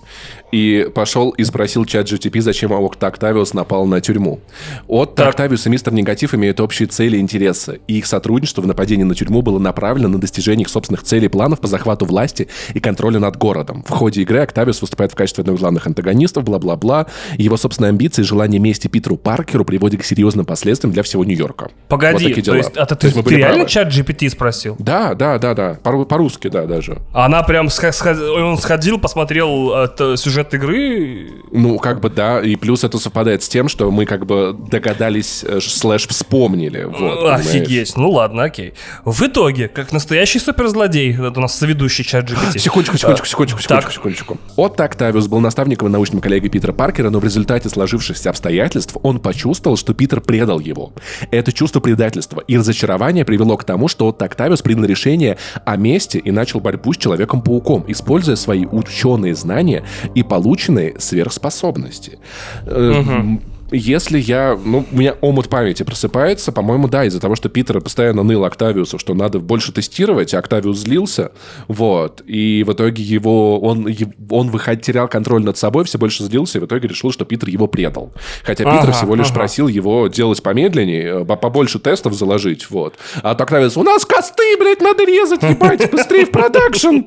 и пошел и спросил чат GTP, зачем Отто Октавиус напал на тюрьму. Отто Так. Октавиус и Мистер Негатив имеют общие цели и интересы, и их сотрудничество в нападении на тюрьму было направлено на достижение их собственных целей и планов по захвату власти и контроля над городом. В ходе игры Октавиус выступает в качестве одного из главных антагонистов, бла-бла-бла. Его собственные амбиции и желание мести Питеру Паркеру приводят к серьезным последствиям для всего Нью-Йорка. Вот Погоди, такие то есть, а ты, То есть ты реально правы. чат GPT спросил? Да, да, да, да. По- По-русски, да, даже. Она прям он сходил, посмотрел э, т- сюжет игры. Ну, как бы да, и плюс это совпадает с тем, что мы как бы догадались, э, слэш вспомнили. Вот, понимаешь? Офигеть. Ну ладно, окей. В итоге, как настоящий суперзлодей, это у нас соведущий чат GPT. Секундочку, секундочку, секундочку, Так. секундочку, секундочку. Отто Октавиус был наставником и научным коллегой Питера Паркера, но в результате сложившихся обстоятельств он почувствовал, что Питер предал его. Это чувство предательства и разочарования привело к тому, что Отто Октавиус принял решение о мести и начал борьбу с Человеком-пауком, используя свои ученые знания и полученные сверхспособности. М, Если я... Ну, у меня омут памяти просыпается, по-моему, да, из-за того, что Питер постоянно ныл Октавиусу, что надо больше тестировать, а Октавиус злился, вот, и в итоге его... Он, он выход, терял контроль над собой, все больше злился, и в итоге решил, что Питер его предал. Хотя Питер Ага, всего лишь ага. просил его делать помедленнее, э, по- побольше тестов заложить, вот. А то Октавиус, у нас косты, блядь, надо резать, ебать, быстрее в продакшн!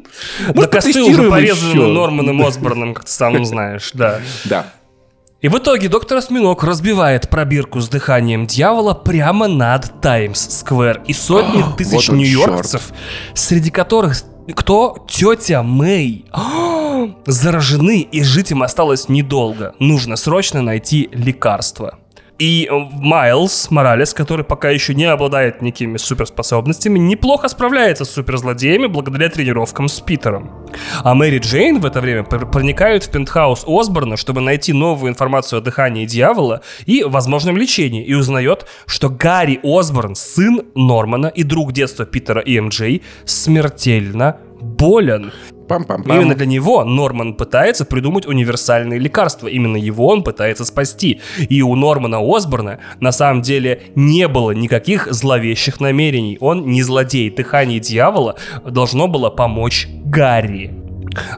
Да косты уже порезаны еще?» Норманом Осборном, как ты сам знаешь, да. Да. И в итоге доктор Осьминог разбивает пробирку с дыханием дьявола прямо над Таймс-сквер. И сотни тысяч вот нью-йоркцев, среди которых кто? Тетя Мэй. Заражены, и жить им осталось недолго. Нужно срочно найти лекарство. И э, Майлз Моралес, который пока еще не обладает никакими суперспособностями, неплохо справляется с суперзлодеями благодаря тренировкам с Питером. А Мэри Джейн в это время пр- проникает в пентхаус Осборна, чтобы найти новую информацию о дыхании дьявола и возможном лечении, и узнает, что Гарри Осборн, сын Нормана и друг детства Питера и МД, смертельно болен. Пам-пам-пам. Именно для него Норман пытается придумать универсальные лекарства. Именно его он пытается спасти. И у Нормана Осборна на самом деле не было никаких зловещих намерений. Он не злодей. Дыхание дьявола должно было помочь Гарри.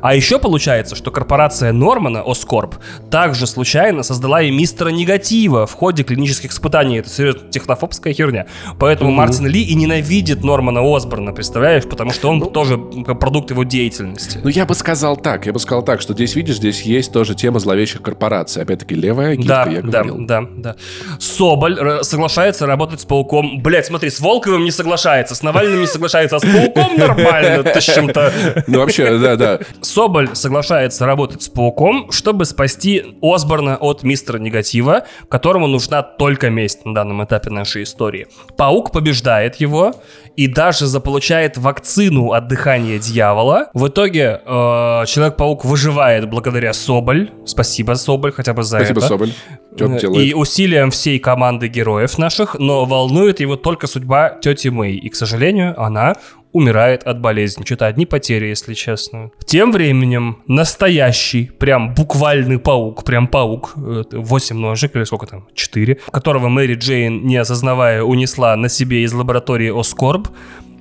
А еще получается, что корпорация Нормана, Оскорб, также случайно создала и мистера Негатива в ходе клинических испытаний. Это серьезно технофобская херня. Поэтому Мартин Ли и ненавидит Нормана Осборна, представляешь? Потому что он тоже продукт его деятельности. Ну, я бы сказал так, я бы сказал так, что здесь, видишь, здесь есть тоже тема зловещих корпораций. Опять-таки, левая гифка, Да, я да, говорил. да, да. Соболь р- соглашается работать с пауком. Блять, смотри, с Волковым не соглашается, с Навальным не соглашается, а с пауком нормально. Ты с чем-то... Ну, вообще, да, да. Соболь соглашается работать с пауком, чтобы спасти Осборна от мистера Негатива, которому нужна только месть на данном этапе нашей истории. Паук побеждает его и даже заполучает вакцину от дыхания дьявола. В итоге э, Человек-паук выживает благодаря Соболь. Спасибо, Соболь, хотя бы за Спасибо, это. Соболь. Ты И усилиям всей команды героев наших, но волнует его только судьба тети Мэй. И, к сожалению, она умирает от болезни. Что-то одни потери, если честно. Тем временем настоящий, прям буквальный паук, прям паук, 8 ножек или сколько там, 4, которого Мэри Джейн, не осознавая, унесла на себе из лаборатории Оскорб,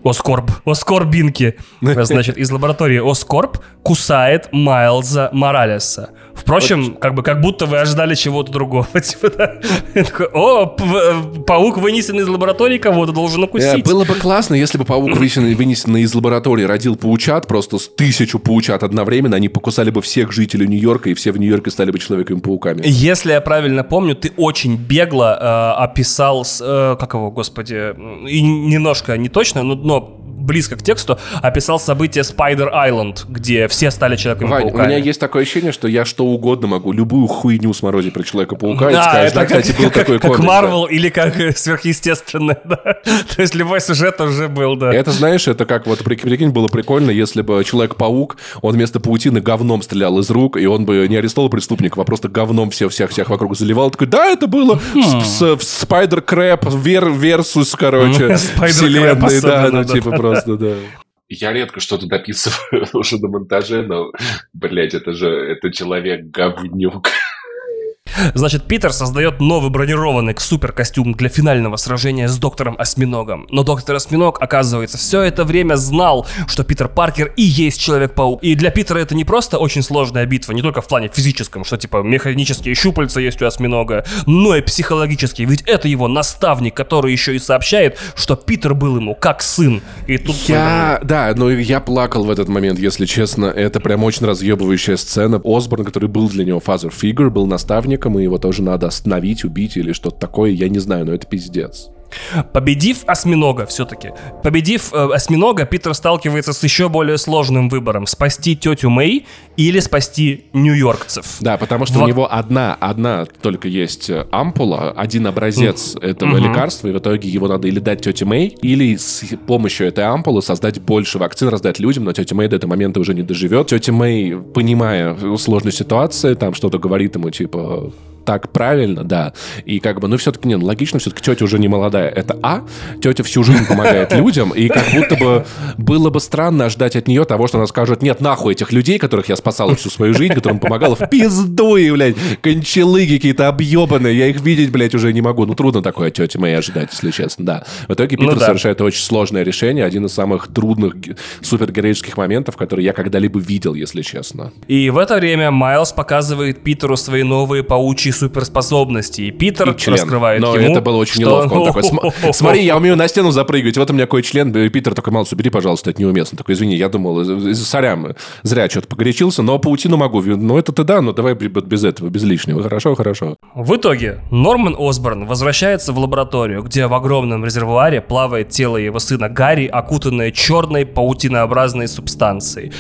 Оскорб, Оскорбинки, значит, из лаборатории Оскорб кусает Майлза Моралеса. Впрочем, как бы как будто вы ожидали чего-то другого. Типа, да. Такой, О, паук вынесен из лаборатории кого-то должен Э, укусить. Было бы классно, если бы паук вынесен, вынесенный из лаборатории родил паучат, просто с тысячу паучат одновременно, они покусали бы всех жителей Нью-Йорка, и все в Нью-Йорке стали бы человеками-пауками. Если я правильно помню, ты очень бегло э, описал, с, э, как его, господи, и немножко не точно, но, но близко к тексту, описал события Spider Island, где все стали Вань, человеками-пауками. у меня есть такое ощущение, что я что угодно могу, любую хуйню сморозить про Человека-паука и Да, скажешь, это да, как, кстати, был как, такой как комикс, да». Марвел или как э, сверхъестественное, да. То есть любой сюжет уже был, да. Это, знаешь, это как, вот прик- прикинь, было прикольно, если бы Человек-паук, он вместо паутины говном стрелял из рук, и он бы не арестовал преступников, а просто говном всех всех всех вокруг заливал. Такой, да, это было в, Хм. с- в Spider Crab вер, versus, короче, Spider-Crab вселенной, да, ну, типа просто, да. Я редко что-то дописываю уже на монтаже, но, блядь, это же, это человек-говнюк. Значит, Питер создает новый бронированный суперкостюм для финального сражения с доктором Осьминогом. Но доктор Осьминог, оказывается, все это время знал, что Питер Паркер и есть Человек-паук. И для Питера это не просто очень сложная битва, не только в плане физическом, что типа механические щупальца есть у Осьминога, но и психологически. Ведь это его наставник, который еще и сообщает, что Питер был ему как сын. И тут... Я, да, но я плакал в этот момент, если честно. Это прям очень разъебывающая сцена. Осборн, который был для него father figure, был наставником, и его тоже надо остановить, убить или что-то такое. Я не знаю, но это пиздец. Победив осьминога все-таки, победив э, осьминога, Питер сталкивается с еще более сложным выбором. Спасти тетю Мэй или спасти нью-йоркцев. Да, потому что Вот. у него одна, одна только есть э, ампула, один образец этого лекарства, и в итоге его надо или дать тете Мэй, или с помощью этой ампулы создать больше вакцин, раздать людям, но тетя Мэй до этого момента уже не доживет. Тетя Мэй, понимая сложную ситуацию, там что-то говорит ему, типа, так правильно, да. И как бы, ну, все-таки, не, ну, логично, все-таки тетя уже не молодая. Это А. Тетя всю жизнь помогает людям, и как будто бы было бы странно ждать от нее того, что она скажет, нет, нахуй этих людей, которых я спасала всю свою жизнь, которым помогала в пизду, и, блядь, кончалыги какие-то объебанные, я их видеть, блядь, уже не могу. Ну, трудно такое от тети моей ожидать, если честно, да. В итоге Питер Ну да. совершает очень сложное решение, один из самых трудных ге- супергероических моментов, которые я когда-либо видел, если честно. И в это время Майлз показывает Питеру свои новые паучьи суперспособности. И Питер И член. раскрывает Но ему, это было очень что- неловко. Он такой, «См- смотри, я умею на стену запрыгивать, вот у меня какой член. И Питер такой, Малс, убери, пожалуйста, это неуместно. Такой, извини, я думал, сорям, зря что-то погорячился, но паутину могу. Ну, это ты да, но давай без этого, без лишнего. Хорошо, хорошо. В итоге Норман Осборн возвращается в лабораторию, где в огромном резервуаре плавает тело его сына Гарри, окутанное черной паутинообразной субстанцией.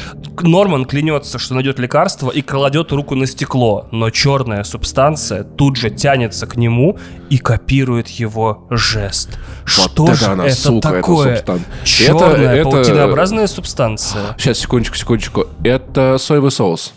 Норман клянется, что найдет лекарство и кладет руку на стекло, но черная субстанция тут же тянется к нему и копирует его жест. Вот что это же она, это сука, такое? субстан- Черная Это- это- паутинообразная субстанция. Сейчас, секундочку, секундочку. Это соевый соус.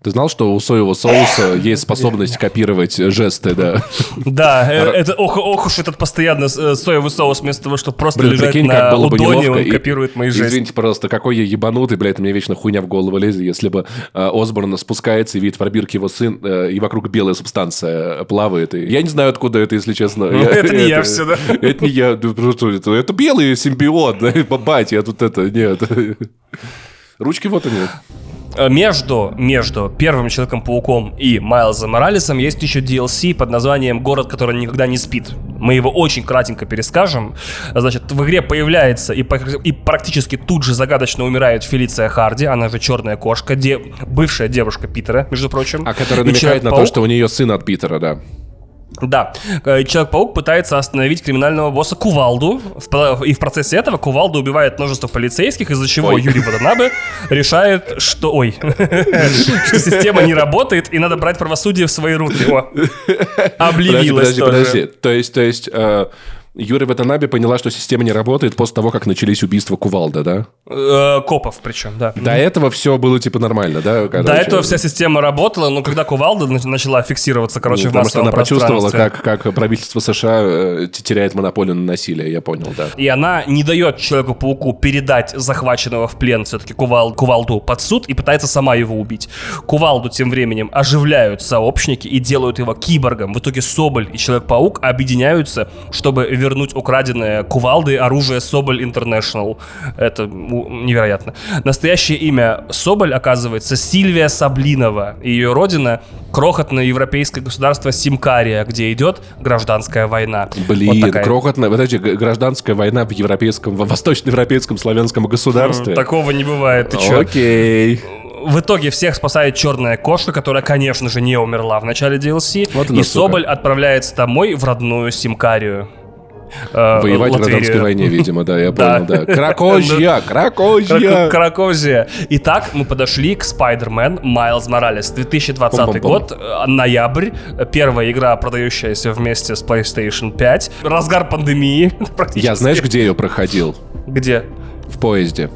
Ты знал, что у соевого соуса есть способность копировать жесты, да? Да, э, это ох, ох уж этот постоянно э, соевый соус вместо того, чтобы просто Блин, лежать прикинь, на как было бы ладони, неловко. он И- копирует мои жесты. Извините, пожалуйста, какой я ебанутый, блядь, мне вечно хуйня в голову лезет, если бы э, Осборн спускается и видит в пробирке его сын, э, и вокруг белая субстанция плавает. И я не знаю, откуда это, если честно. Ну, это не я всё, да? Это не я. да, просто Это, это белый симбиот, да, бабать, я тут это, нет. Ручки вот они. Э, Между, между первым Человеком-пауком и Майлзом Моралесом есть еще DLC под названием «Город, который никогда не спит». Мы его очень кратенько перескажем. Значит, в игре появляется и, и практически тут же загадочно умирает Фелиция Харди, она же черная кошка, де- бывшая девушка Питера, между прочим. А которая намекает на то, что у нее сын от Питера, да. Да, Э, Человек-паук пытается остановить криминального босса Кувалду, и в процессе этого Кувалда убивает множество полицейских, из-за чего Ой. Юрий Ватанабе решает, что... Ой, что система не работает, и надо брать правосудие в свои руки. О, Подожди, подожди. То есть, то есть, Юрий Ватанаби поняла, что система не работает после того, как начались убийства Кувалда, да? Э, Копов причем, да. До этого все было типа нормально, да? До этого вся система работала, но когда Кувалда нач- начала фиксироваться, короче, в Потому что она почувствовала, как, как правительство США э, теряет монополию на насилие, я понял, да. И она не дает Человеку-пауку передать захваченного в плен все-таки Кувал, Кувалду под суд и пытается сама его убить. Кувалду тем временем оживляют сообщники и делают его киборгом. В итоге Соболь и Человек-паук объединяются, чтобы вернуть украденное Кувалды оружие Соболь Интернешнл. Это невероятно. Настоящее имя Соболь, оказывается, Сильвия Саблинова. Ее родина — крохотное европейское государство Симкария, где идет гражданская война. Блин, Вот такая. крохотная, подожди, гражданская война в европейском, в восточноевропейском славянском государстве. Такого не бывает, ты чё? Окей. В итоге всех спасает черная кошка, которая, конечно же, не умерла в начале DLC. Вот и сука. Соболь отправляется домой в родную Симкарию. Э, Воевать в Латверию. гражданской войне, видимо, да, я понял, да. Кракозья, кракозья. Крако- Кракозия. Итак, мы подошли к Spider-Man Miles Morales. 2020 Пум-пум-пум. год, э, ноябрь. Первая игра, продающаяся вместе с PlayStation 5. Разгар пандемии. практически. Я знаешь, где ее проходил? Где? В поезде.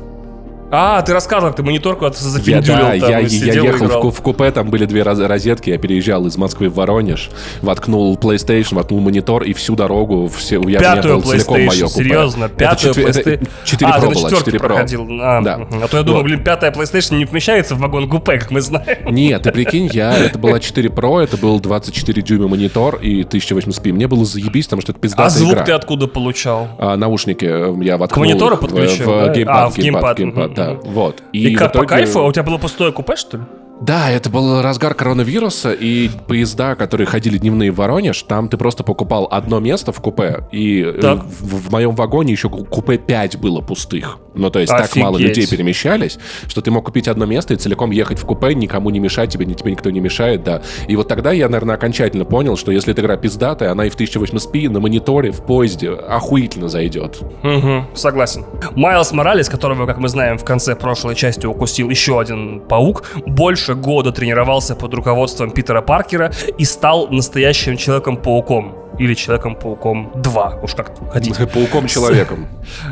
А, ты рассказывал, как ты монитор куда-то Я, зафиндюлил да, там я, я ехал в, в купе, там были две розетки, я переезжал из Москвы в Воронеж, воткнул PlayStation, воткнул монитор, и всю дорогу все, я, Пятую был целиком мое купе. серьезно, пятую PlayStation. 4 а, Pro была, четверке 4 Pro. проходил. А, Да. а то я думал, Вот. блин, пятая PlayStation не вмещается в вагон купе, как мы знаем. Нет, ты прикинь, я, это была 4 Pro, это был 24 дюйма монитор и 1080p. Мне было заебись, потому что это пиздатая А звук игра. ты откуда получал? А, наушники э, я воткнул монитору их в- подключил, в, да? геймпад, А, в геймпад, геймпад, геймпад, мгм, да, мгм. вот. И, в как, по итоге- кайфу? А у тебя было пустое купе, что ли? Да, это был разгар коронавируса, и поезда, которые ходили дневные в Воронеж, там ты просто покупал одно место в купе, и э, Так. в, в моем вагоне еще ку- купе 5 было пустых. Ну, то есть так мало Офигеть. людей перемещались, что ты мог купить одно место и целиком ехать в купе, никому не мешать, тебе, ни- тебе никто не мешает, да. И вот тогда я, наверное, окончательно понял, что если эта игра пиздатая, она и в 1080p на мониторе, в поезде охуительно зайдет. Угу, согласен. Майлз Моралес, которого, как мы знаем, в конце прошлой части укусил еще один паук, больше года тренировался под руководством Питера Паркера и стал настоящим Человеком-пауком. Или Человеком-пауком 2, уж как хотите. Пауком-человеком.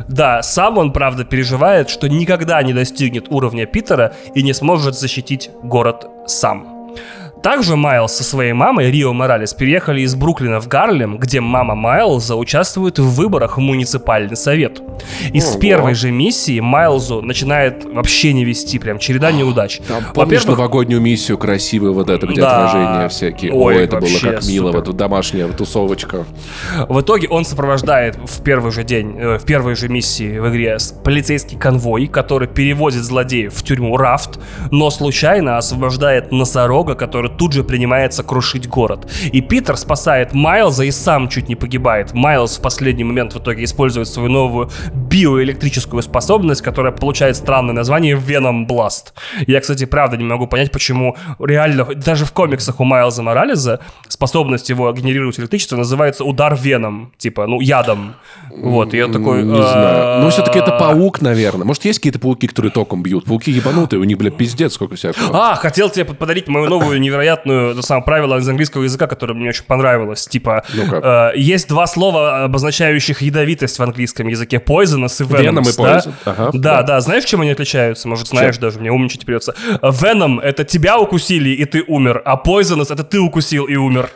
Да, сам он, правда, переживает, что никогда не достигнет уровня Питера и не сможет защитить город сам. Также Майлз со своей мамой, Рио Моралес, переехали из Бруклина в Гарлем, где мама Майлза участвует в выборах в муниципальный совет. И с первой же миссии Майлзу начинает вообще не вести, прям череда неудач. Там, помнишь новогоднюю миссию красивую вот это, где Да. отражения всякие? Ой, Ой, это было как мило, супер. вот домашняя тусовочка. В итоге он сопровождает в первый же день, э, в первой же миссии в игре полицейский конвой, который перевозит злодеев в тюрьму Рафт, но случайно освобождает носорога, который тут же принимается крушить город. И Питер спасает Майлза и сам чуть не погибает. Майлз в последний момент в итоге использует свою новую биоэлектрическую способность, которая получает странное название Venom Blast. Я, кстати, правда не могу понять, почему реально, даже в комиксах у Майлза Морализа способность его генерировать электричество называется удар веном, типа, ну, ядом. Вот, я такой... Не знаю. Ну, все-таки это «А, паук, наверное. Может, есть какие-то пауки, которые током бьют? Пауки ебанутые, у них, бля, пиздец, сколько всякого. А, хотел тебе подарить мою новую невероятную, это самое правило из английского языка, которое мне очень понравилось. Типа, Ну-ка. э, есть два слова, обозначающих ядовитость в английском языке. Poisonous и venomous. Venom и да? poison, ага, да, да. да, Знаешь, чем они отличаются? Может, знаешь даже, мне умничать придется. Venom — это тебя укусили, и ты умер, а Poisonous — это ты укусил и умер.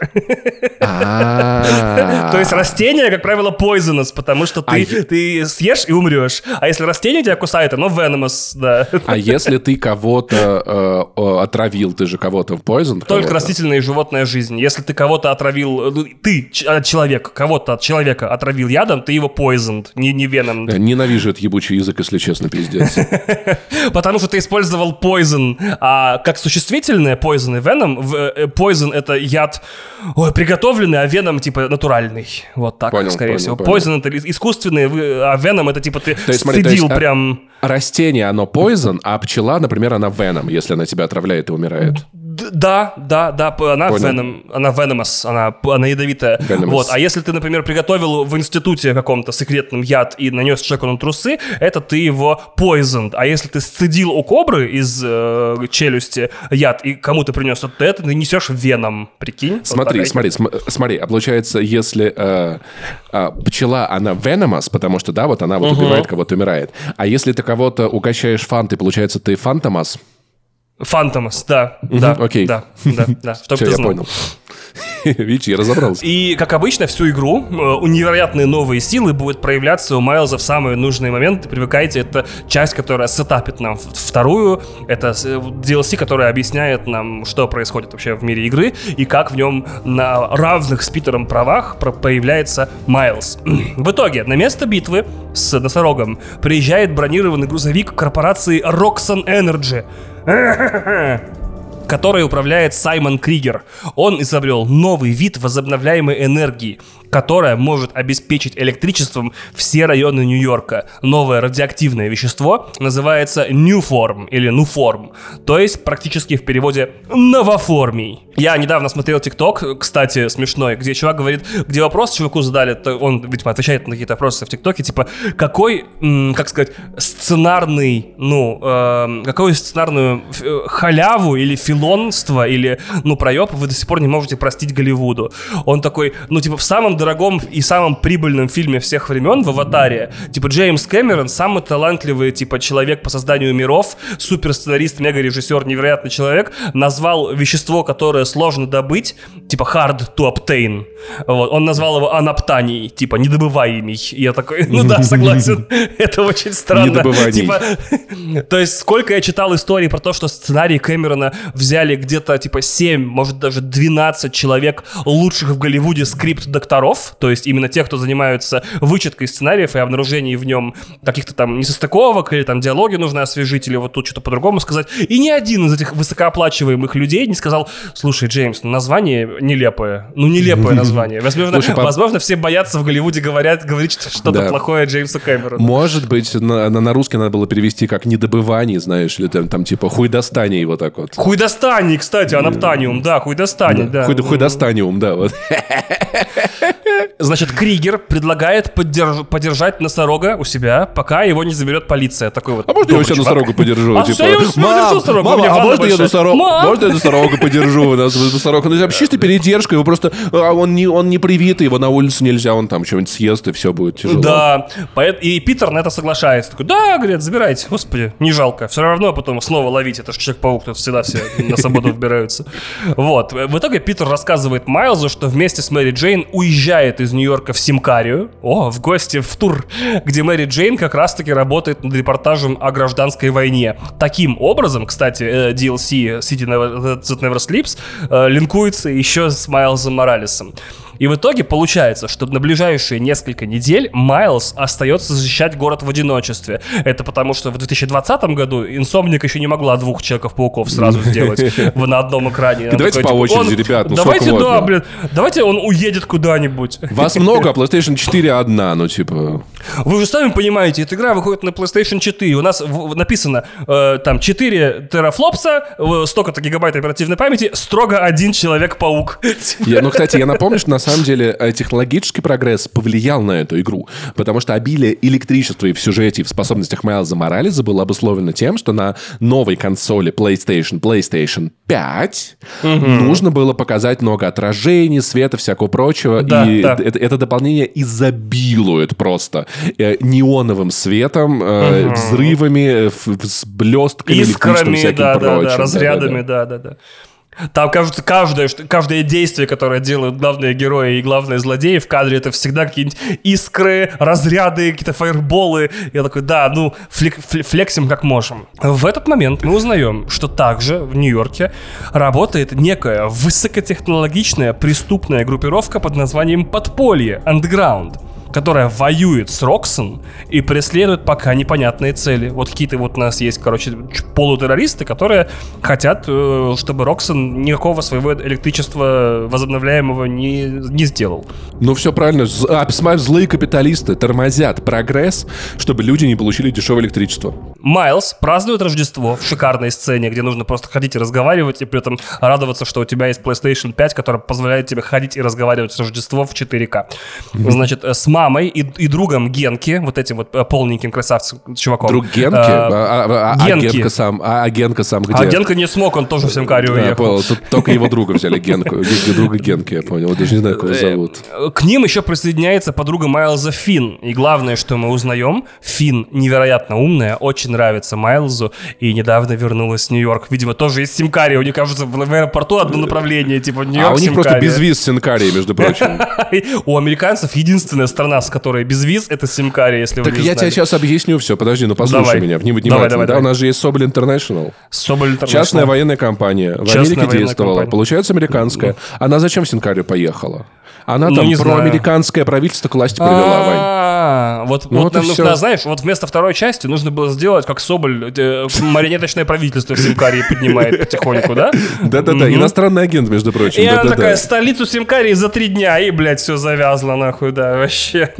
А. То есть растение, как правило, poisonous, потому что ты, А ты съешь и умрешь. А если растение тебя кусает, оно venomous, да. А если ты кого-то э, отравил, ты же кого-то в poison? Только кого-то? растительная и животная жизнь. Если ты кого-то отравил, ну, ты, а, человек, кого-то от человека отравил ядом, ты его poisoned, не, не веном. Я ненавижу этот ебучий язык, если честно, пиздец. Потому что ты использовал poison, а как существительное poison и venom, э, poison это яд, ой, приготовленный, а venom типа натуральный. Вот так, Понял, скорее понял, всего. понял. Poison это искусственный, а venom это типа ты есть, смотри, то сцедил есть, а- прям... Растение, оно poison, а пчела, например, она venom, если она тебя отравляет и умирает. Да, да, да, она Понял. venom, она venomous, она, она ядовитая. Venomous. Вот, а если ты, например, приготовил в институте каком-то секретном яд и нанес человеку на трусы, это ты его poisoned. А если ты сцедил у кобры из э, челюсти яд и кому-то принес, то это ты несешь веном, прикинь? Вот Смотри, такая смотри, см- смотри, а получается, если э, а, пчела, она venomous, потому что, да, вот она вот убивает кого-то, умирает. А если ты кого-то угощаешь фантой, получается, ты фантомас? Фантомас, да, да, окей. да, да, да, чтоб Все, ты я знал. понял. Видите, я разобрался. И, как обычно, всю игру э, у невероятные новые силы будут проявляться у Майлза в самые нужные моменты. Привыкайте, это часть, которая сетапит нам вторую. Это э, DLC, которая объясняет нам, что происходит вообще в мире игры и как в нем на равных с Питером правах появляется Майлз. В итоге, на место битвы с носорогом приезжает бронированный грузовик корпорации Roxxon Energy. которой управляет Саймон Кригер. Он изобрел новый вид возобновляемой энергии, которая может обеспечить электричеством все районы Нью-Йорка. Новое радиоактивное вещество называется Newform или Nuform, то есть практически в переводе новоформий. Я недавно смотрел ТикТок, кстати, смешной, где чувак говорит, где вопрос чуваку задали, то он, видимо, отвечает на какие-то вопросы в ТикТоке, типа, какой, как сказать, сценарный, ну, эм, какую сценарную э, халяву или филонство или, ну, проеб вы до сих пор не можете простить Голливуду. Он такой, ну, типа, в самом дорогом и самом прибыльном фильме всех времен, в «Аватаре», типа, Джеймс Кэмерон, самый талантливый, типа, человек по созданию миров, супер сценарист, мега-режиссер, невероятный человек, назвал вещество, которое сложно добыть, типа, hard to obtain. Вот. Он назвал его анаптаний, типа, недобываемый. И я такой, ну да, согласен, это очень странно. Типа, то есть, сколько я читал историй про то, что сценарий Кэмерона взяли где-то, типа, 7, может, даже 12 человек лучших в Голливуде скрипт-докторов, то есть именно тех, кто занимаются вычеткой сценариев и обнаружением в нем каких-то там несостыковок, или там диалоги нужно освежить, или вот тут что-то по-другому сказать. И ни один из этих высокооплачиваемых людей не сказал, слушай, Джеймс, ну, название нелепое. Ну, нелепое название. Возможно, Слушай, возможно все боятся в Голливуде говорят, говорить что-то Да. плохое Джеймса Кэмерона. Может быть, на, на, на русский надо было перевести как недобывание, знаешь, или там, там типа хуй достание вот так вот. Хуйдостаний, кстати, анаптаниум, да, хуйдостаний, да. Хуй, хуй достаниум, да, вот. Значит, Кригер предлагает поддерж- подержать носорога у себя, пока его не заберет полиция. Такой вот. А можно я себя чувак. носорога подержу? А типа, я его «Мам, подержу носорога, у мама, а можно я большая». носорога? Можно я носорога подержу? У нас носорог. Ну, там чисто передержка, его просто... а, Он не, он не привитый, его на улицу нельзя, он там что-нибудь съест, и все будет тяжело. Да, и Питер на это соглашается. Такой, да, говорят, забирайте, господи, не жалко. Все равно потом снова ловить, это же Человек-паук, тут всегда все на свободу выбираются. Вот, в итоге Питер рассказывает Майлзу, что вместе с Мэри Джейн уезжает из Нью-Йорка в Симкарию, о, в гости в тур, где Мэри Джейн как раз-таки работает над репортажем о гражданской войне. Таким образом, кстати, э, DLC City That Never Sleeps э, линкуется еще с Майлзом Моралесом. И в итоге получается, что на ближайшие несколько недель Майлз остается защищать город в одиночестве. Это потому, что в 2020 году Инсомник еще не могла двух Человеков-пауков сразу сделать на одном экране. Давайте по типа, очереди, ребят, ну Давайте, да, блин, давайте он уедет куда-нибудь. Вас много, а PlayStation 4 одна, ну типа... Вы же сами понимаете, эта игра выходит на PlayStation 4. У нас в- написано э, там 4 терафлопса, э, столько-то гигабайт оперативной памяти, строго один Человек-паук. Я, ну, кстати, я напомню, что на самом деле э, технологический прогресс повлиял на эту игру, потому что обилие электричества и в сюжете, и в способностях Майлза Морализа было обусловлено тем, что на новой консоли PlayStation, PlayStation 5 нужно было показать много отражений, света, всякого прочего, Да, и да. Это, это дополнение изобилует просто неоновым светом, э, взрывами, э, взблестками, электричеством, Искрами, да, да, да, разрядами, да, да, да. Там, кажется, каждое, каждое действие, которое делают главные герои и главные злодеи в кадре, это всегда какие-нибудь искры, разряды, какие-то фаерболы. Я такой, да, ну, флек- фле- флексим как можем. В этот момент мы узнаем, что также в Нью-Йорке работает некая высокотехнологичная преступная группировка под названием «Подполье» Underground которая воюет с Роксон и преследует пока непонятные цели. Вот какие-то вот у нас есть, короче, полутеррористы, которые хотят, э, чтобы Роксон никакого своего электричества возобновляемого не, не сделал. Ну, все правильно. А, злые капиталисты тормозят прогресс, чтобы люди не получили дешевое электричество. Майлз празднует Рождество в шикарной сцене, где нужно просто ходить и разговаривать, и при этом радоваться, что у тебя есть PlayStation 5, которая позволяет тебе ходить и разговаривать с Рождество в 4К. Значит, э, с мамой и, и другом Генки, вот этим вот э, полненьким красавцем, чуваком. Друг Генки? Э, А, а- а Генки. Генка сам, а, а Генка сам где? А Генка не смог, он тоже в Симкаре уехал. понял. Тут только его друга взяли, Генку. Ген- Друга Генки, я понял. Вот Даже не знаю, как его зовут. К ним еще присоединяется подруга Майлза Финн. И главное, что мы узнаем, Финн невероятно умная, очень нравится Майлзу и недавно вернулась в Нью-Йорк. Видимо, тоже из Симкари. У них, кажется, в в аэропорту одно направление, типа Нью-Йорк, А у них просто Симкари. безвиз с Синкарией, между прочим. У американцев единственная страна, с которой без виз, это Симкари, если вы Так я тебе сейчас объясню все. Подожди, ну послушай меня внимательно. Давай, давай, да, давай. у нас же есть Соболь Интернешнл. Соболь Интернешнл. Частная военная компания. В Америке действовала. Получается, американская. Она зачем в Синкарию поехала? Она Ну, там не знаю. проамериканское правительство к власти привела, Вань. А, вот, Ну вот вот нам всё. нужно, знаешь, вот вместо второй части нужно было сделать, как Соболь э, марионеточное правительство в Симкарии поднимает потихоньку, да? Да-да-да, иностранный агент, между прочим. И она такая, столицу Симкарии за три дня, и, блядь, все завязано, нахуй, да, вообще.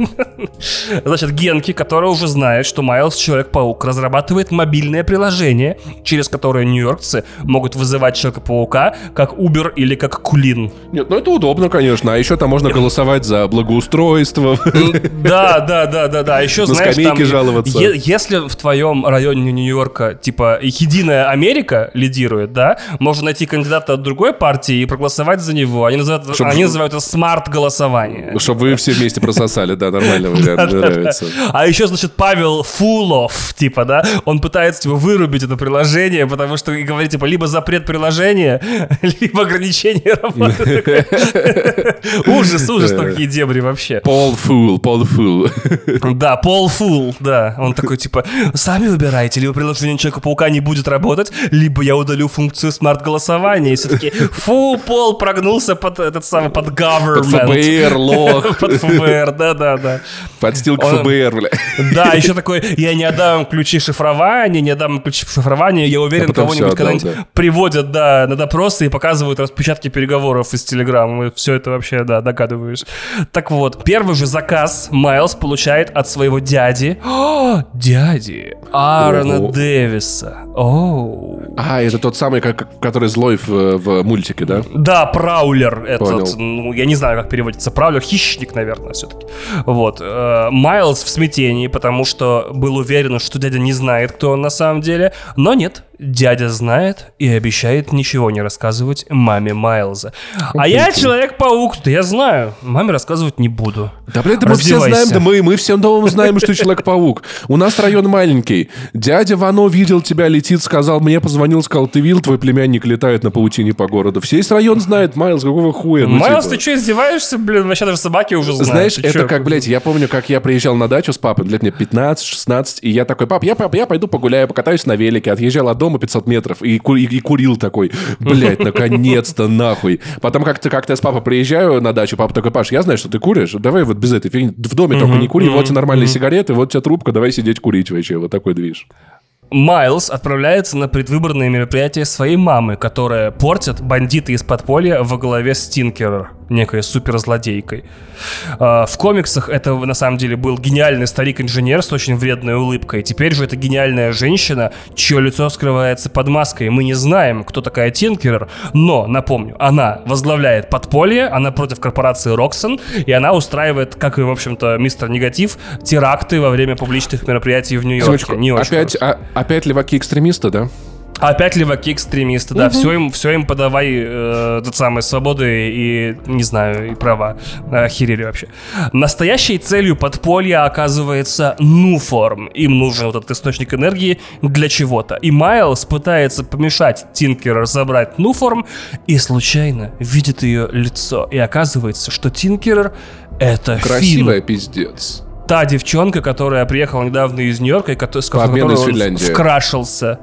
Значит, Генки, который уже знает, что Майлз Человек-паук разрабатывает мобильное приложение, через которое нью-йоркцы могут вызывать Человека-паука как Uber или как Кулин. Нет, ну это удобно, конечно. А еще там можно голосовать за благоустройство. Да, да, да, да, да. Еще, На знаешь, там... жаловаться. если в твоем районе Нью-Йорка, типа, Единая Америка лидирует, да, можно найти кандидата от другой партии и проголосовать за него. Они называют, они называют это смарт-голосование. Чтобы вы все вместе прососали, да, нормально, мне нравится. А еще, значит, Павел Фулов, типа, да, он пытается, типа, вырубить это приложение, потому что говорит, типа, либо запрет приложения, либо ограничение работы. Ужас, ужас, Да. какие дебри вообще. Пол Фул, Пол Фул. Да, Пол Фул, да. Он такой, типа, сами выбирайте, либо приложение Человека-паука не будет работать, либо я удалю функцию смарт-голосования. И все таки фу, Пол прогнулся под этот самый, под government. Под ФБР, лох. Под ФБР, да-да-да. Подстилка ФБР, бля. Да, еще такой, я не отдам ключи шифрования, не отдам ключи шифрования, я уверен, А кого-нибудь когда-нибудь да. приводят, да, на допросы и показывают распечатки переговоров из Телеграма. Все это вообще, да, догадываешь. Так вот, первый же заказ Майлз получает от своего дяди. О, дяди Аарона. Дэвиса. Оу. А, это тот самый, как- который злой в, в мультике, да? Да, праулер этот, Понял. ну, я не знаю, как переводится, праулер, хищник, наверное, все-таки. Вот. э, Майлз в смятении, потому что был уверен, что дядя не знает, кто он на самом деле, но нет, дядя знает и обещает ничего не рассказывать маме Майлза. А я Человек-паук, да я знаю, маме рассказывать не буду. Да, блядь, да мы все знаем, да мы, мы всем домом знаем, что Человек-паук. У нас район маленький. Дядя Вано видел тебя, летит, сказал, мне позвонил, сказал, ты видел, твой племянник летает на паутине по городу. Весь район знает, Майлз, какого хуя? Ну, Майлз, типа. ты что, издеваешься? Блин, вообще даже собаки уже знают. Знаешь, Ты это чё? как, блядь, я помню, как я приезжал на дачу с папой, лет мне 15-16, и я такой, пап, я, пап, я пойду погуляю, покатаюсь на велике, отъезжал от дома 500 метров и, ку- и- и курил такой, блядь, наконец-то, нахуй. Потом как-то как я с папой приезжаю на дачу, папа такой, Паш, я знаю, что ты куришь, давай вот без этой фигни, в доме только не кури, вот тебе нормальные сигареты, вот тебе трубка, давай сидеть курить вообще, вот такой движ. Майлз отправляется на предвыборные мероприятия своей мамы, которая портит бандиты из подполья во главе с Тинкерер, некой суперзлодейкой. А, В комиксах это на самом деле был гениальный старик-инженер с очень вредной улыбкой. Теперь же это гениальная женщина, чье лицо скрывается под маской. Мы не знаем, кто такая Тинкерер, но, напомню, она возглавляет подполье, она против корпорации Роксон, и она устраивает, как и, в общем-то, мистер Негатив, теракты во время публичных мероприятий в Нью-Йорке. Не очень опять, а- опять леваки-экстремисты, да? Опять леваки экстремисты, да, все им, все им подавай э, тот самый свободы и, не знаю, и права. Охерели вообще. Настоящей целью подполья оказывается Нуформ. Им нужен вот этот источник энергии для чего-то. И Майлз пытается помешать Тинкеру забрать Нуформ и случайно видит ее лицо. И оказывается, что Тинкерер это. Красивая пиздец. Та девчонка, которая приехала недавно из Нью-Йорка, и с которой он вкрашился.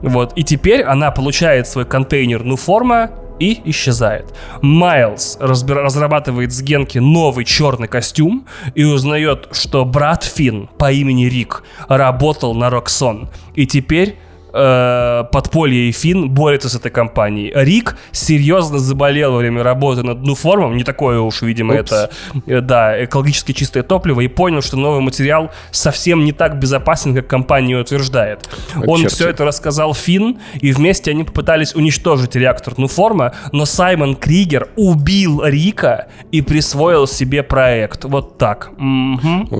Вот. И теперь она получает свой контейнер Нуформа и исчезает. Майлз разбира- разрабатывает с Генки новый черный костюм и узнает, что брат Финн по имени Рик работал на Роксон. И теперь э, подполье и Финн борются с этой компанией. Рик серьезно заболел во время работы над Нуформом, не такое уж, видимо, Упс. это, э, да, экологически чистое топливо, и понял, что новый материал совсем не так безопасен, как компания утверждает. Он черти. все это рассказал Финн, и вместе они попытались уничтожить реактор Нуформа, но Саймон Кригер убил Рика и присвоил себе проект. Вот так.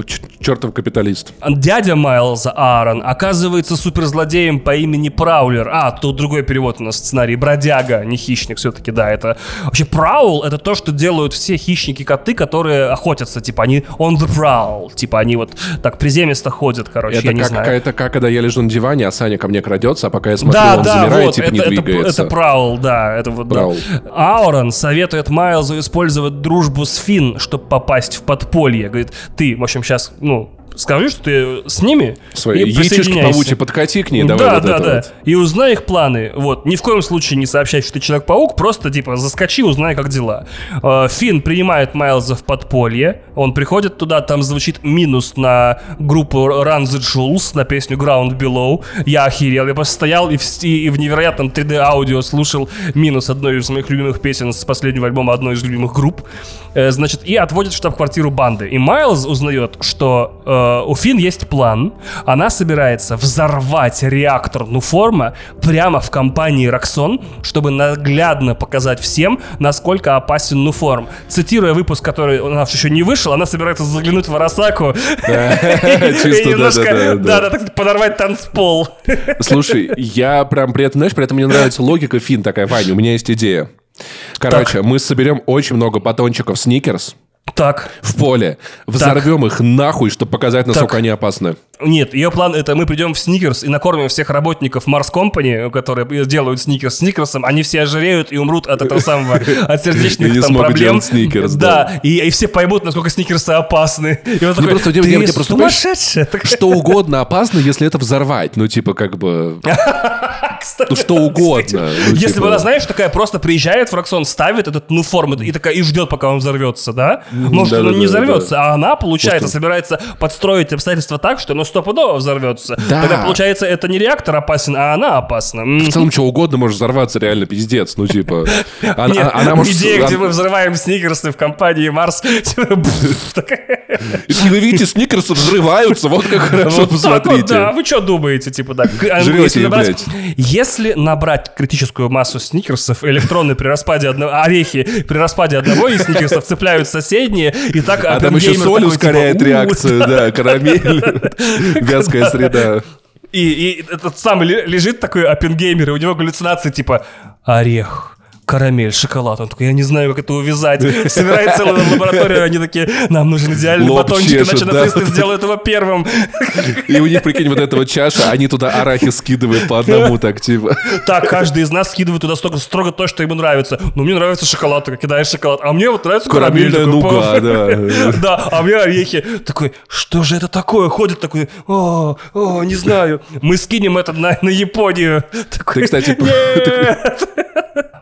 Ч- чертов капиталист. Дядя Майлза Аарон оказывается суперзлодеем по имени Праулер. А, тут другой перевод у нас в сценарии. Бродяга, не хищник все-таки, да. Это вообще Праул это то, что делают все хищники-коты, которые охотятся. Типа они on the prowl. Типа они вот так приземисто ходят, короче, Это я не как, знаю. это как, когда я лежу на диване, а Саня ко мне крадется, а пока я смотрю, Да, он да, замирает, вот, типа это, не двигается. это Праул, да, это вот, да. Праул. Аурон советует Майлзу использовать дружбу с Финн, чтобы попасть в подполье. Говорит, ты, в общем, сейчас, ну, скажи, что ты с ними Свои и яичишки паучьи подкати к ней, давай да, вот да, да. вот. И узнай их планы. Вот. Ни в коем случае не сообщай, что ты Человек-паук, просто, типа, заскочи, узнай, как дела. Э, Финн принимает Майлза в подполье. Он приходит туда, там звучит минус на группу Run the Jewels, на песню Ground Below. Я охерел. Я просто стоял и в, сти- и в невероятном 3D-аудио слушал минус одной из моих любимых песен с последнего альбома одной из любимых групп. Э, значит, и отводит в штаб-квартиру банды. И Майлз узнает, что э, у Финн есть план. Она собирается взорвать реактор Нуформа прямо в компании Роксон, чтобы наглядно показать всем, насколько опасен Нуформ. Цитируя выпуск, который у нас еще не вышел, она собирается заглянуть в Арасаку и немножко, так подорвать танцпол. Слушай, я прям при этом, знаешь, при этом мне нравится логика Фин такая, Ваня, у меня есть идея. Короче, мы соберем очень много батончиков Сникерс Так, в поле, взорвем их нахуй, чтобы показать, насколько Так. они опасны. Нет, ее план это мы придем в Сникерс и накормим всех работников Марс Компани, которые делают Сникерс Сникерсом, они все ожиреют и умрут от этого самого, от сердечных там проблем. Сникерс, да. И, и все поймут, насколько Сникерсы опасны. И он такой, просто ты где просто, сумасшедшая. Что угодно опасно, если это взорвать. Ну, типа, как бы... Ну, что угодно. Ну, Если типа- бы она, знаешь, такая просто приезжает в Роксон, ставит этот, ну, форму и такая, и ждет, пока он взорвется, да? Может, он не взорвется, а она, получается, собирается подстроить обстоятельства так, что оно стопудово взорвется. Да. Тогда, получается, это не реактор опасен, а она опасна. В целом, что угодно может взорваться, реально пиздец. Ну, типа... Она, Нет, она может... идея, где мы взрываем сникерсы в компании Марс. типа, бф, такая. И вы видите, сникерсы взрываются, вот как хорошо, посмотрите. да, вы что думаете, типа так? А, если, набрать, если критическую массу сникерсов, электроны при распаде одного, орехи при распаде одного из сникерсов цепляют соседние, и так А там еще соль ускоряет типа, «У, реакцию, да, карамель, вязкая среда. И, и этот самый ле- лежит такой оппенгеймер, и у него галлюцинации типа орех. Карамель, шоколад. Он такой, я не знаю, как это увязать. Собирает целую лабораторию, они такие, нам нужен идеальный Лоб батончик, иначе чешет, да. нацисты сделают его первым. И у них, прикинь, вот этого чаша, они туда арахис скидывают по одному, так типа. Так, каждый из нас скидывает туда столько, строго то, что ему нравится. Ну, мне нравится шоколад, ты кидаешь шоколад. А мне вот нравится карамель. Карамельная нуга, да. Да, а мне орехи. Такой, что же это такое? Ходит такой, о, о, не знаю. Мы скинем это на, на Японию. Такой, Ты, кстати.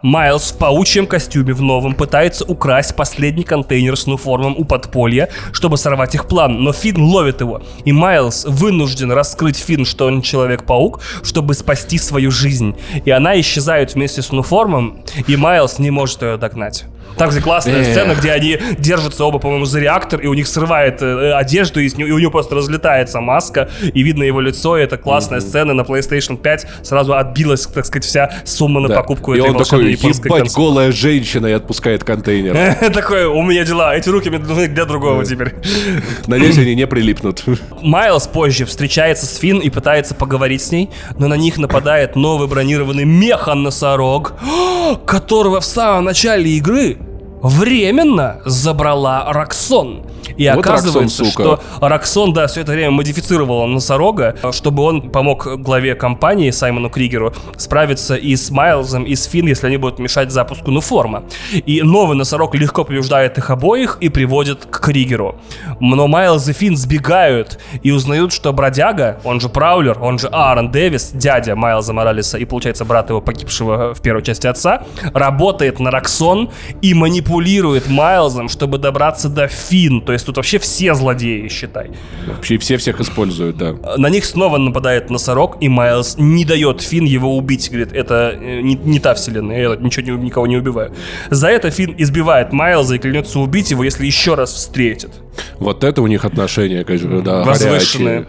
Майлз в паучьем костюме в новом пытается украсть последний контейнер с нуформом у подполья, чтобы сорвать их план, но Финн ловит его. И Майлз вынужден раскрыть Финн, что он Человек-паук, чтобы спасти свою жизнь. И она исчезает вместе с нуформом, и Майлз не может ее догнать. Там, где классная сцена, где они держатся оба, по-моему, за реактор, и у них срывает э, одежду, и, нее- и у него просто разлетается маска, и видно его лицо, и это классная сцена на PlayStation 5. Сразу отбилась, так сказать, вся сумма на Да. покупку И этой он такой, японской ебать, консоли. голая женщина и отпускает контейнер. Такое, у меня дела, эти руки мне нужны для другого теперь. Надеюсь, они не прилипнут. Майлз позже встречается с Финн и пытается поговорить с ней, но на них нападает новый бронированный меха-носорог, которого в самом начале игры временно забрала Роксон. И Вот оказывается, Роксон, что Роксон, да, все это время модифицировала носорога, чтобы он помог главе компании Саймону Кригеру справиться и с Майлзом, и с Финн, если они будут мешать запуску Нуформа. И новый носорог легко побеждает их обоих и приводит к Кригеру. Но Майлз и Финн сбегают и узнают, что бродяга, он же Праулер, он же Аарон Дэвис, дядя Майлза Моралеса и, получается, брат его погибшего в первой части отца, работает на Роксон и манипулирует Майлзом, чтобы добраться до Фин. То есть тут вообще все злодеи, считай. Вообще все всех используют, да. На них снова нападает носорог, и Майлз не дает Фин его убить. Говорит, это э, не, не та вселенная, я ничего не, никого не убиваю. За это Фин избивает Майлза и клянется убить его, если еще раз встретит. Вот это у них отношения, конечно, да, Возвышенные. горячие.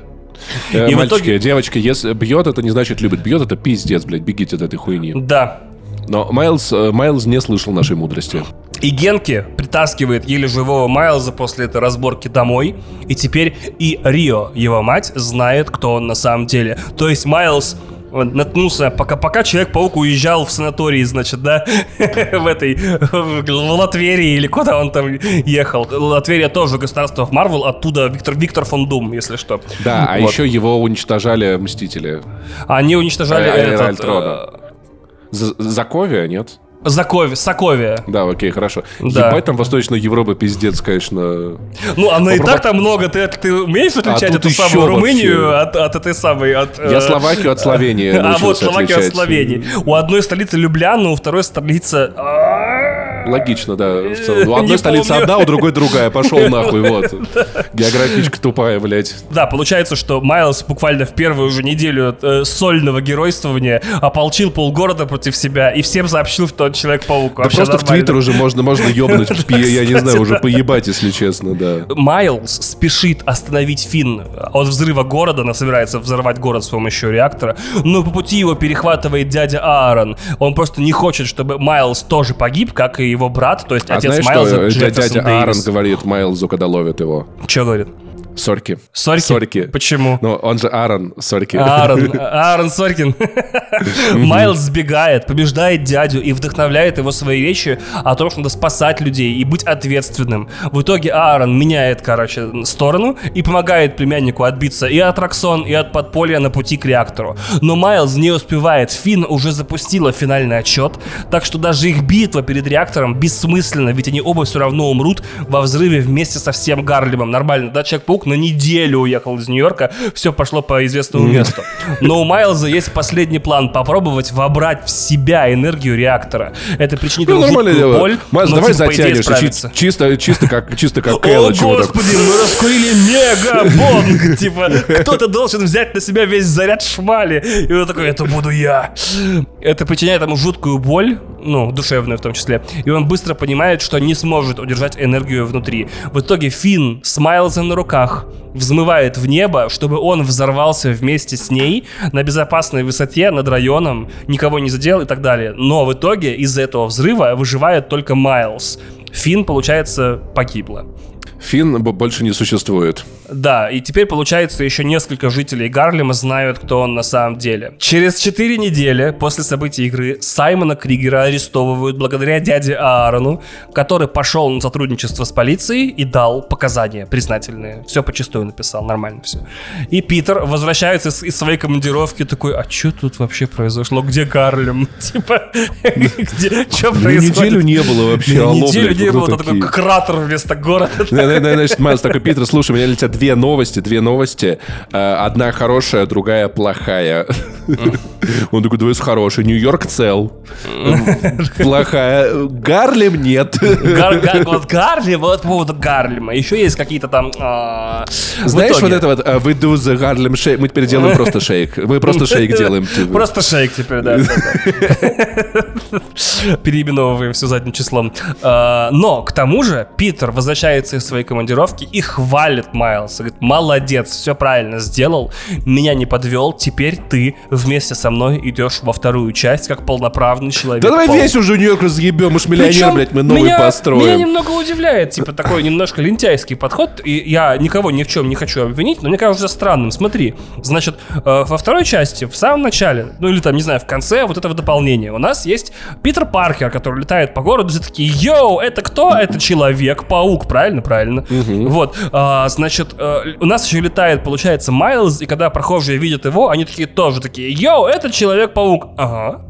Э, И в Мальчики, итоге- девочки, если бьет, это не значит любит. Бьет, это пиздец, блядь, бегите от этой хуйни. Да. Но Майлз, э, Майлз не слышал нашей мудрости. И Генки притаскивает еле живого Майлза после этой разборки домой. И теперь и Рио, его мать, знает, кто он на самом деле. То есть Майлз э, наткнулся, пока, пока Человек-паук уезжал в санаторий, значит, да, в этой, в Латверии или куда он там ехал. Латверия тоже государство в Марвел, оттуда Виктор, Виктор фон Дум, если что. Да, а еще его уничтожали Мстители. Они уничтожали А- этот... Альтрона. Заковия, нет? Закови- Соковия. Да, окей, хорошо. Да. Ебать, там Восточная Европа, пиздец, конечно. Ну, она и Попробуй- так там много. Ты, ты умеешь отличать тут эту самую вообще. Румынию от, от этой самой... От, Я э, Словакию от Словении А вот Словакию от. Словении. У одной столицы Любляна, у второй столица... Логично, да. в целом. У одной столица одна, у другой другая. Пошел нахуй, вот. Географичка тупая, блядь. Да, получается, что Майлз буквально в первую же неделю э, сольного геройствования ополчил полгорода против себя и всем сообщил, что он Человек-паук. Да просто в. Твиттер уже можно, можно ебнуть, я не знаю, уже поебать, если честно, да. Майлз спешит остановить Финн от взрыва города, она собирается взорвать город с помощью реактора, но по пути его перехватывает дядя Аарон. Он просто не хочет, чтобы Майлз тоже погиб, как и его брат, то есть А отец знаешь, Майлза, что э, дядя Аарон говорит Майлзу, когда ловит его? Что говорит? Сорки. Сорки? Сорки. Почему? Ну, он же Аарон, сорки. Аарон, Аарон Соркин. Майлз сбегает, побеждает дядю и вдохновляет его своей речью о том, что надо спасать людей и быть ответственным. В итоге Аарон меняет, короче, сторону и помогает племяннику отбиться и от Роксон, и от подполья на пути к реактору. Но Майлз не успевает. Финн уже запустила финальный отчет, так что даже их битва перед реактором бессмысленна, ведь они оба все равно умрут во взрыве вместе со всем Гарлемом. Нормально, да, Человек-паук на неделю уехал из Нью-Йорка, все пошло по известному месту. Но у Майлза есть последний план попробовать вобрать в себя энергию реактора. Это причинит Ну, ему дело. боль, Майлз, но, давай типа, Чисто, чисто как, чисто как О, Кэлла, чего-то. господи, мы раскурили мега-бонг! Типа, кто-то должен взять на себя весь заряд шмали. И он такой, это буду я. Это причиняет ему жуткую боль, ну, душевную в том числе. И он быстро понимает, что не сможет удержать энергию внутри. В итоге Финн с Майлзом на руках взмывает в небо, чтобы он взорвался вместе с ней на безопасной высоте над районом, никого не задел и так далее. Но в итоге из-за этого взрыва выживает только Майлз. Финн, получается, погибла. Финн больше не существует. Да, и теперь, получается, еще несколько жителей Гарлема знают, кто он на самом деле. Через 4 недели после событий игры Саймона Кригера арестовывают благодаря дяде Аарону, который пошел на сотрудничество с полицией и дал показания признательные. Все почистую написал, нормально все. И Питер возвращается из, из своей командировки такой, а что тут вообще произошло? Где Гарлем? Типа, где, что происходит? неделю не было вообще. Неделю не было, такой кратер вместо города. Значит, Майлз такой, Питер, слушай, у меня тебя две новости, две новости. Э, Одна хорошая, другая плохая. Он такой, давай с хорошей. Нью-Йорк цел. Плохая. Гарлем нет. Вот Гарлем, вот по поводу Гарлема. Еще есть какие-то там... а, Знаешь, вот это вот, э, we do the Harlem Shake, мы теперь делаем просто шейк. Мы просто шейк делаем. типа. Просто шейк теперь, да. Переименовываем все задним числом. А, Но, к тому же, Питер возвращается из своей командировки и хвалит Майлса. Говорит, молодец, все правильно сделал, меня не подвел, теперь ты вместе со мной идешь во вторую часть, как полноправный человек. Да давай Пол- весь уже Нью-Йорк разъебем, мы ж миллионер, Причем блядь, мы новый меня, построим. Меня немного удивляет, типа, такой немножко лентяйский подход. И я никого ни в чем не хочу обвинить, но мне кажется странным. Смотри, значит, э, во второй части, в самом начале, ну или там, не знаю, в конце вот этого дополнения, у нас есть Питер Паркер, который летает по городу, все такие, yo, это кто? Это Человек-паук, правильно? Правильно. Вот, а, значит, э, у нас еще летает, получается, Майлз, и когда прохожие видят его, они такие тоже такие, yo, это Человек-паук. Ага.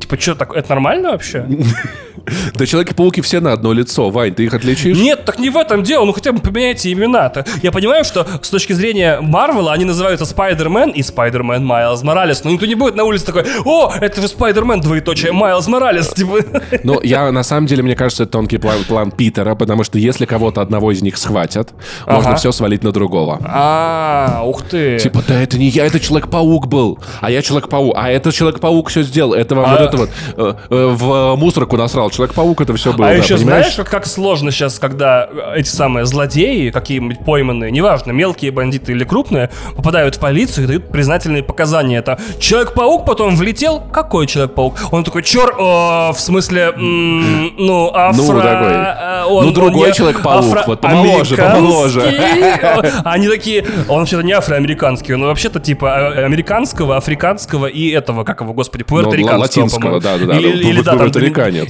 Типа, что так, это нормально вообще? Да Человеки-пауки все на одно лицо, Вань, ты их отличишь? Нет, так не в этом дело, ну хотя бы поменяйте имена-то. Я понимаю, что с точки зрения Марвела они называются Spider-Man и Spider-Man Майлз Моралес, но никто не будет на улице такой, о, это же Spider-Man, двоеточие, Майлз Моралес, типа. Ну, я на самом деле, мне кажется, это тонкий план, план Питера, потому что если кого-то одного из них схватят, можно Ага. все свалить на другого. А, ух ты. Типа, да это не я, это Человек-паук был. А я Человек-паук. А это Человек-паук все сделал. Это вам А- вот это вот э, э, в мусорку насрал. Человек-паук это все было. А да, еще понимаешь? знаешь, как, как сложно сейчас, когда эти самые злодеи, какие-нибудь пойманные, неважно, мелкие бандиты или крупные, попадают в полицию и дают признательные показания. Это Человек-паук потом влетел? Какой Человек-паук? Он такой, чер, о, в смысле, м, ну, афро... Ну, такой. э, он- Ну, другой Человек-паук, вот помоложе, афроамериканский. Они такие, он вообще-то не афроамериканский, он вообще-то типа э, американского, африканского и этого, как его, господи, пуэрториканского, Ну, латинского, по-моему. да-да-да, Или, ну, или да, там,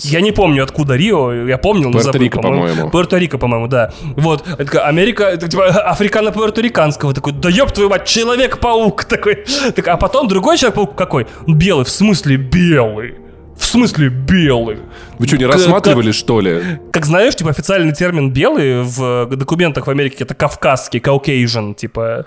я не помню, откуда Рио, я помнил, но забыл, по-моему. Пуэрто-Рико, по-моему, да. Вот, это такая Америка, это типа африкано-пуэрториканского, такой, да ёб твою мать, Человек-паук такой. Так, а потом другой Человек-паук какой? Белый, в смысле белый? В смысле белый? Вы что, не К- рассматривали, что ли? Как знаешь, типа официальный термин белый в документах в Америке это кавказский, caucasian, типа.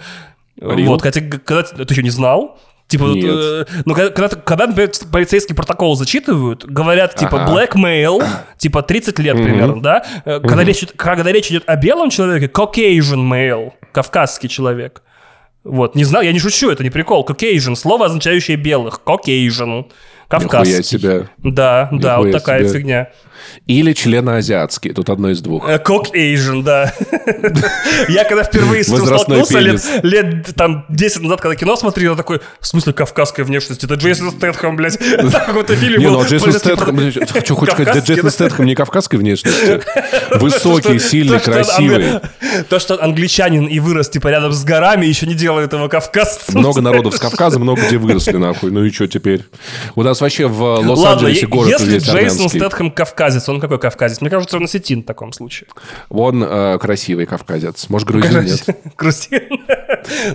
Real? Вот, хотя когда ты еще не знал. Типа, Нет. э, ну, когда, когда, например, полицейский протокол зачитывают, говорят, типа, Ага. black male, типа, 30 лет примерно, да? Когда, речь, идет- когда речь идет о белом человеке, Caucasian male, кавказский человек. Вот, не знаю, я не шучу, это не прикол. Caucasian, слово, означающее белых. Caucasian. Кавказский. Нихуя себе. Да, да, вот Нихуя такая себе. фигня. Или членоазиатский. Тут одно из двух. Э, Cock Asian, да. Я когда впервые с этим столкнулся лет, там 10 назад, когда кино смотрел, я такой, в смысле кавказской внешности? Это Джейсон Стэтхэм, блядь. Так какой-то фильм Не, был. ну а Джейсон Стэтхэм, что хочешь сказать, да Кавказский, Джейсон. Стэтхэм не кавказской внешности. Высокий, сильный, красивый. То, что англичанин и вырос типа рядом с горами, еще не делает его кавказцем. Много народов с Кавказа, много где выросли, нахуй. Ну и что теперь? У нас вообще в Лос-Анджелесе город если Джейсон. Стэтхэм кавказец, он какой кавказец? Мне кажется, он осетин в таком случае. Он э, красивый кавказец. Может, грузин нет? Грузин.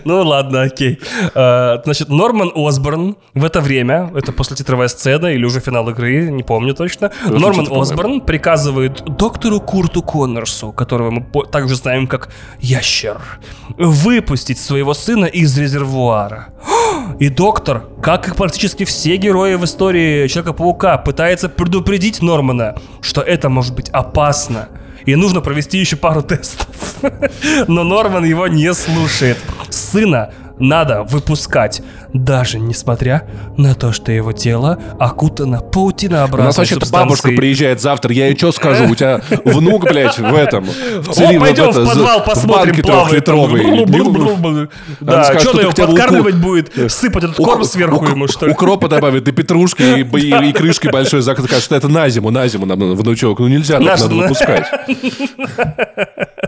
Ну ладно, окей. Э, Значит, Норман Осборн в это время, это после титровая сцена или уже финал игры, не помню точно, Норман. Осборн приказывает доктору Курту Коннорсу, которого мы также знаем как Ящер, выпустить своего сына из резервуара. И доктор, как и практически все герои в истории Человека-паука, пытается предупредить Нормана, что это может быть опасно. И нужно провести еще пару тестов. Но Норман его не слушает. Сына надо выпускать, даже несмотря на то, что его тело окутано У паутинообразной нас вообще-то бабушка приезжает завтра. Я ей что скажу? У тебя внук, блядь, в этом. В, О, цили- пойдем в подвал, посмотрим, плавает. Да, что-то что его подкармливать будет, сыпать этот корм сверху ему, что ли. Укропа добавит, и петрушки, и, крышки большой. Скажет, что это на зиму, на зиму нам, внучок. Ну нельзя, надо выпускать.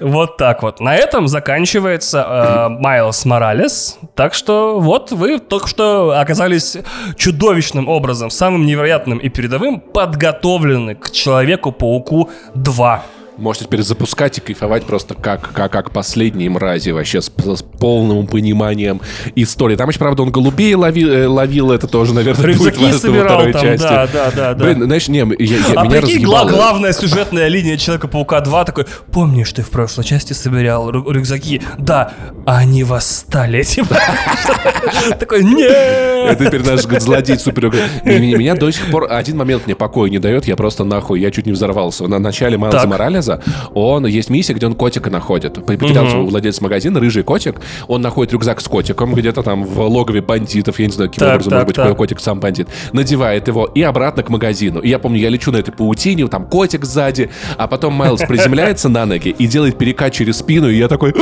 Вот так вот. На этом заканчивается э, Майлз Моралес. Так что вот вы только что оказались чудовищным образом, самым невероятным и передовым, подготовлены к Человеку-пауку 2. Можете теперь запускать и кайфовать просто как, как, как последние мрази вообще с, с полным пониманием истории. Там еще, правда, он голубей ловил, э, ловил это тоже, наверное, будет Рюкзаки во собирал второй там, части. да, да, да, да. Блин, знаешь, не, я, я- А меня прикинь, гла- разъебало. главная сюжетная линия Человека-паука 2 такой, помнишь, ты в прошлой части собирал рю- рюкзаки? Да, а они восстали. Типа, Такой, нет! Это теперь наш злодей супер. Меня, до сих пор один момент мне покоя не дает. Я просто нахуй, я чуть не взорвался. На начале Майлза Так. Моралеза он есть миссия, где он котика находит. Потерялся у владельца магазина, рыжий котик. Он находит рюкзак с котиком где-то там в логове бандитов. Я не знаю, каким Так, образом так, может быть так. котик сам бандит. Надевает его и обратно к магазину. И я помню, я лечу на этой паутине, там котик сзади, а потом Майлз приземляется на ноги и делает перекат через спину, и я такой...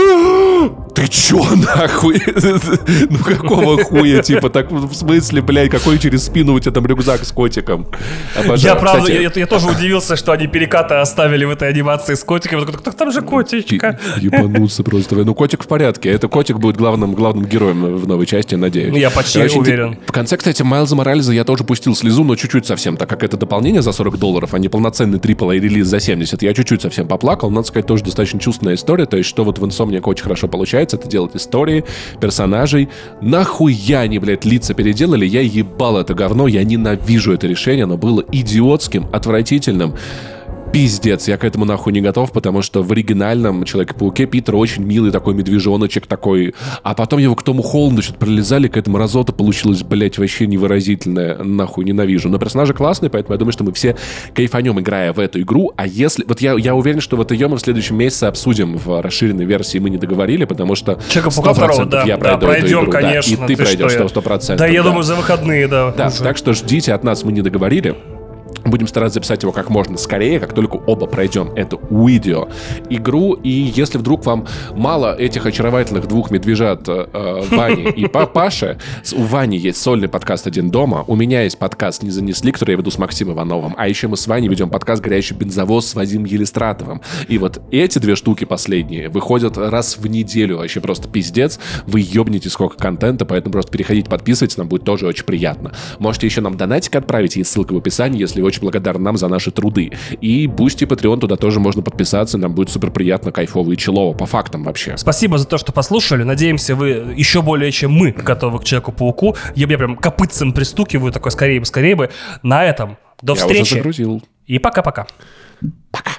«А, Ты чё, нахуй? Ну какого хуя, типа, так в смысле, блядь, какой через спину у тебя там рюкзак с котиком? Обожаю. Я правда, Кстати, я, я тоже удивился, что они перекаты оставили в этой анимации с котиком. Я «Так там же котичка. Ебануться просто. Ну, котик в порядке. Это котик будет главным, главным героем в новой части, надеюсь. Я почти Короче, уверен. В конце, кстати, Майлза Морализа я тоже пустил слезу, но чуть-чуть совсем, так как это дополнение за 40 долларов, а не полноценный трипл и релиз за 70. Я чуть-чуть совсем поплакал. Надо сказать, тоже достаточно чувственная история. То есть, что вот в Insomniac очень хорошо получается, нравится это делать истории, персонажей. Нахуя они, блядь, лица переделали? Я ебал это говно, я ненавижу это решение, оно было идиотским, отвратительным пиздец, я к этому нахуй не готов, потому что в оригинальном Человеке-пауке Питер очень милый такой медвежоночек такой, а потом его к Тому Холланду что-то пролезали, к этому разота получилось, блять, вообще невыразительное, нахуй ненавижу. Но персонажи классные, поэтому я думаю, что мы все кайфанем, играя в эту игру, а если... Вот я, я уверен, что вот ее мы в следующем месяце обсудим в расширенной версии, мы не договорили, потому что Человека-паука второго, да, я да, пройдем, игру, конечно. Да, и ты, ты пройдешь, что, 100%. Да, я да. думаю, за выходные, да. Да, уже. так что ждите от нас, мы не договорили. Будем стараться записать его как можно скорее, как только оба пройдем эту видео игру. И если вдруг вам мало этих очаровательных двух медвежат э, Вани и Паши, у Вани есть сольный подкаст «Один дома», у меня есть подкаст «Не занесли», который я веду с Максимом Ивановым, а еще мы с Ваней ведем подкаст «Горящий бензовоз» с Вадимом Елистратовым. И вот эти две штуки последние выходят раз в неделю, вообще просто пиздец. Вы ебнете сколько контента, поэтому просто переходите, подписывайтесь, нам будет тоже очень приятно. Можете еще нам донатик отправить, есть ссылка в описании, если вы очень благодарны нам за наши труды. И Boosty, Patreon, туда тоже можно подписаться, нам будет супер приятно, кайфово и челово, по фактам вообще. Спасибо за то, что послушали. Надеемся, вы еще более, чем мы, готовы к Человеку-пауку. Я, я прям копытцем пристукиваю, такой скорее бы, скорее бы. На этом до я встречи. Уже загрузил. И пока-пока. Пока.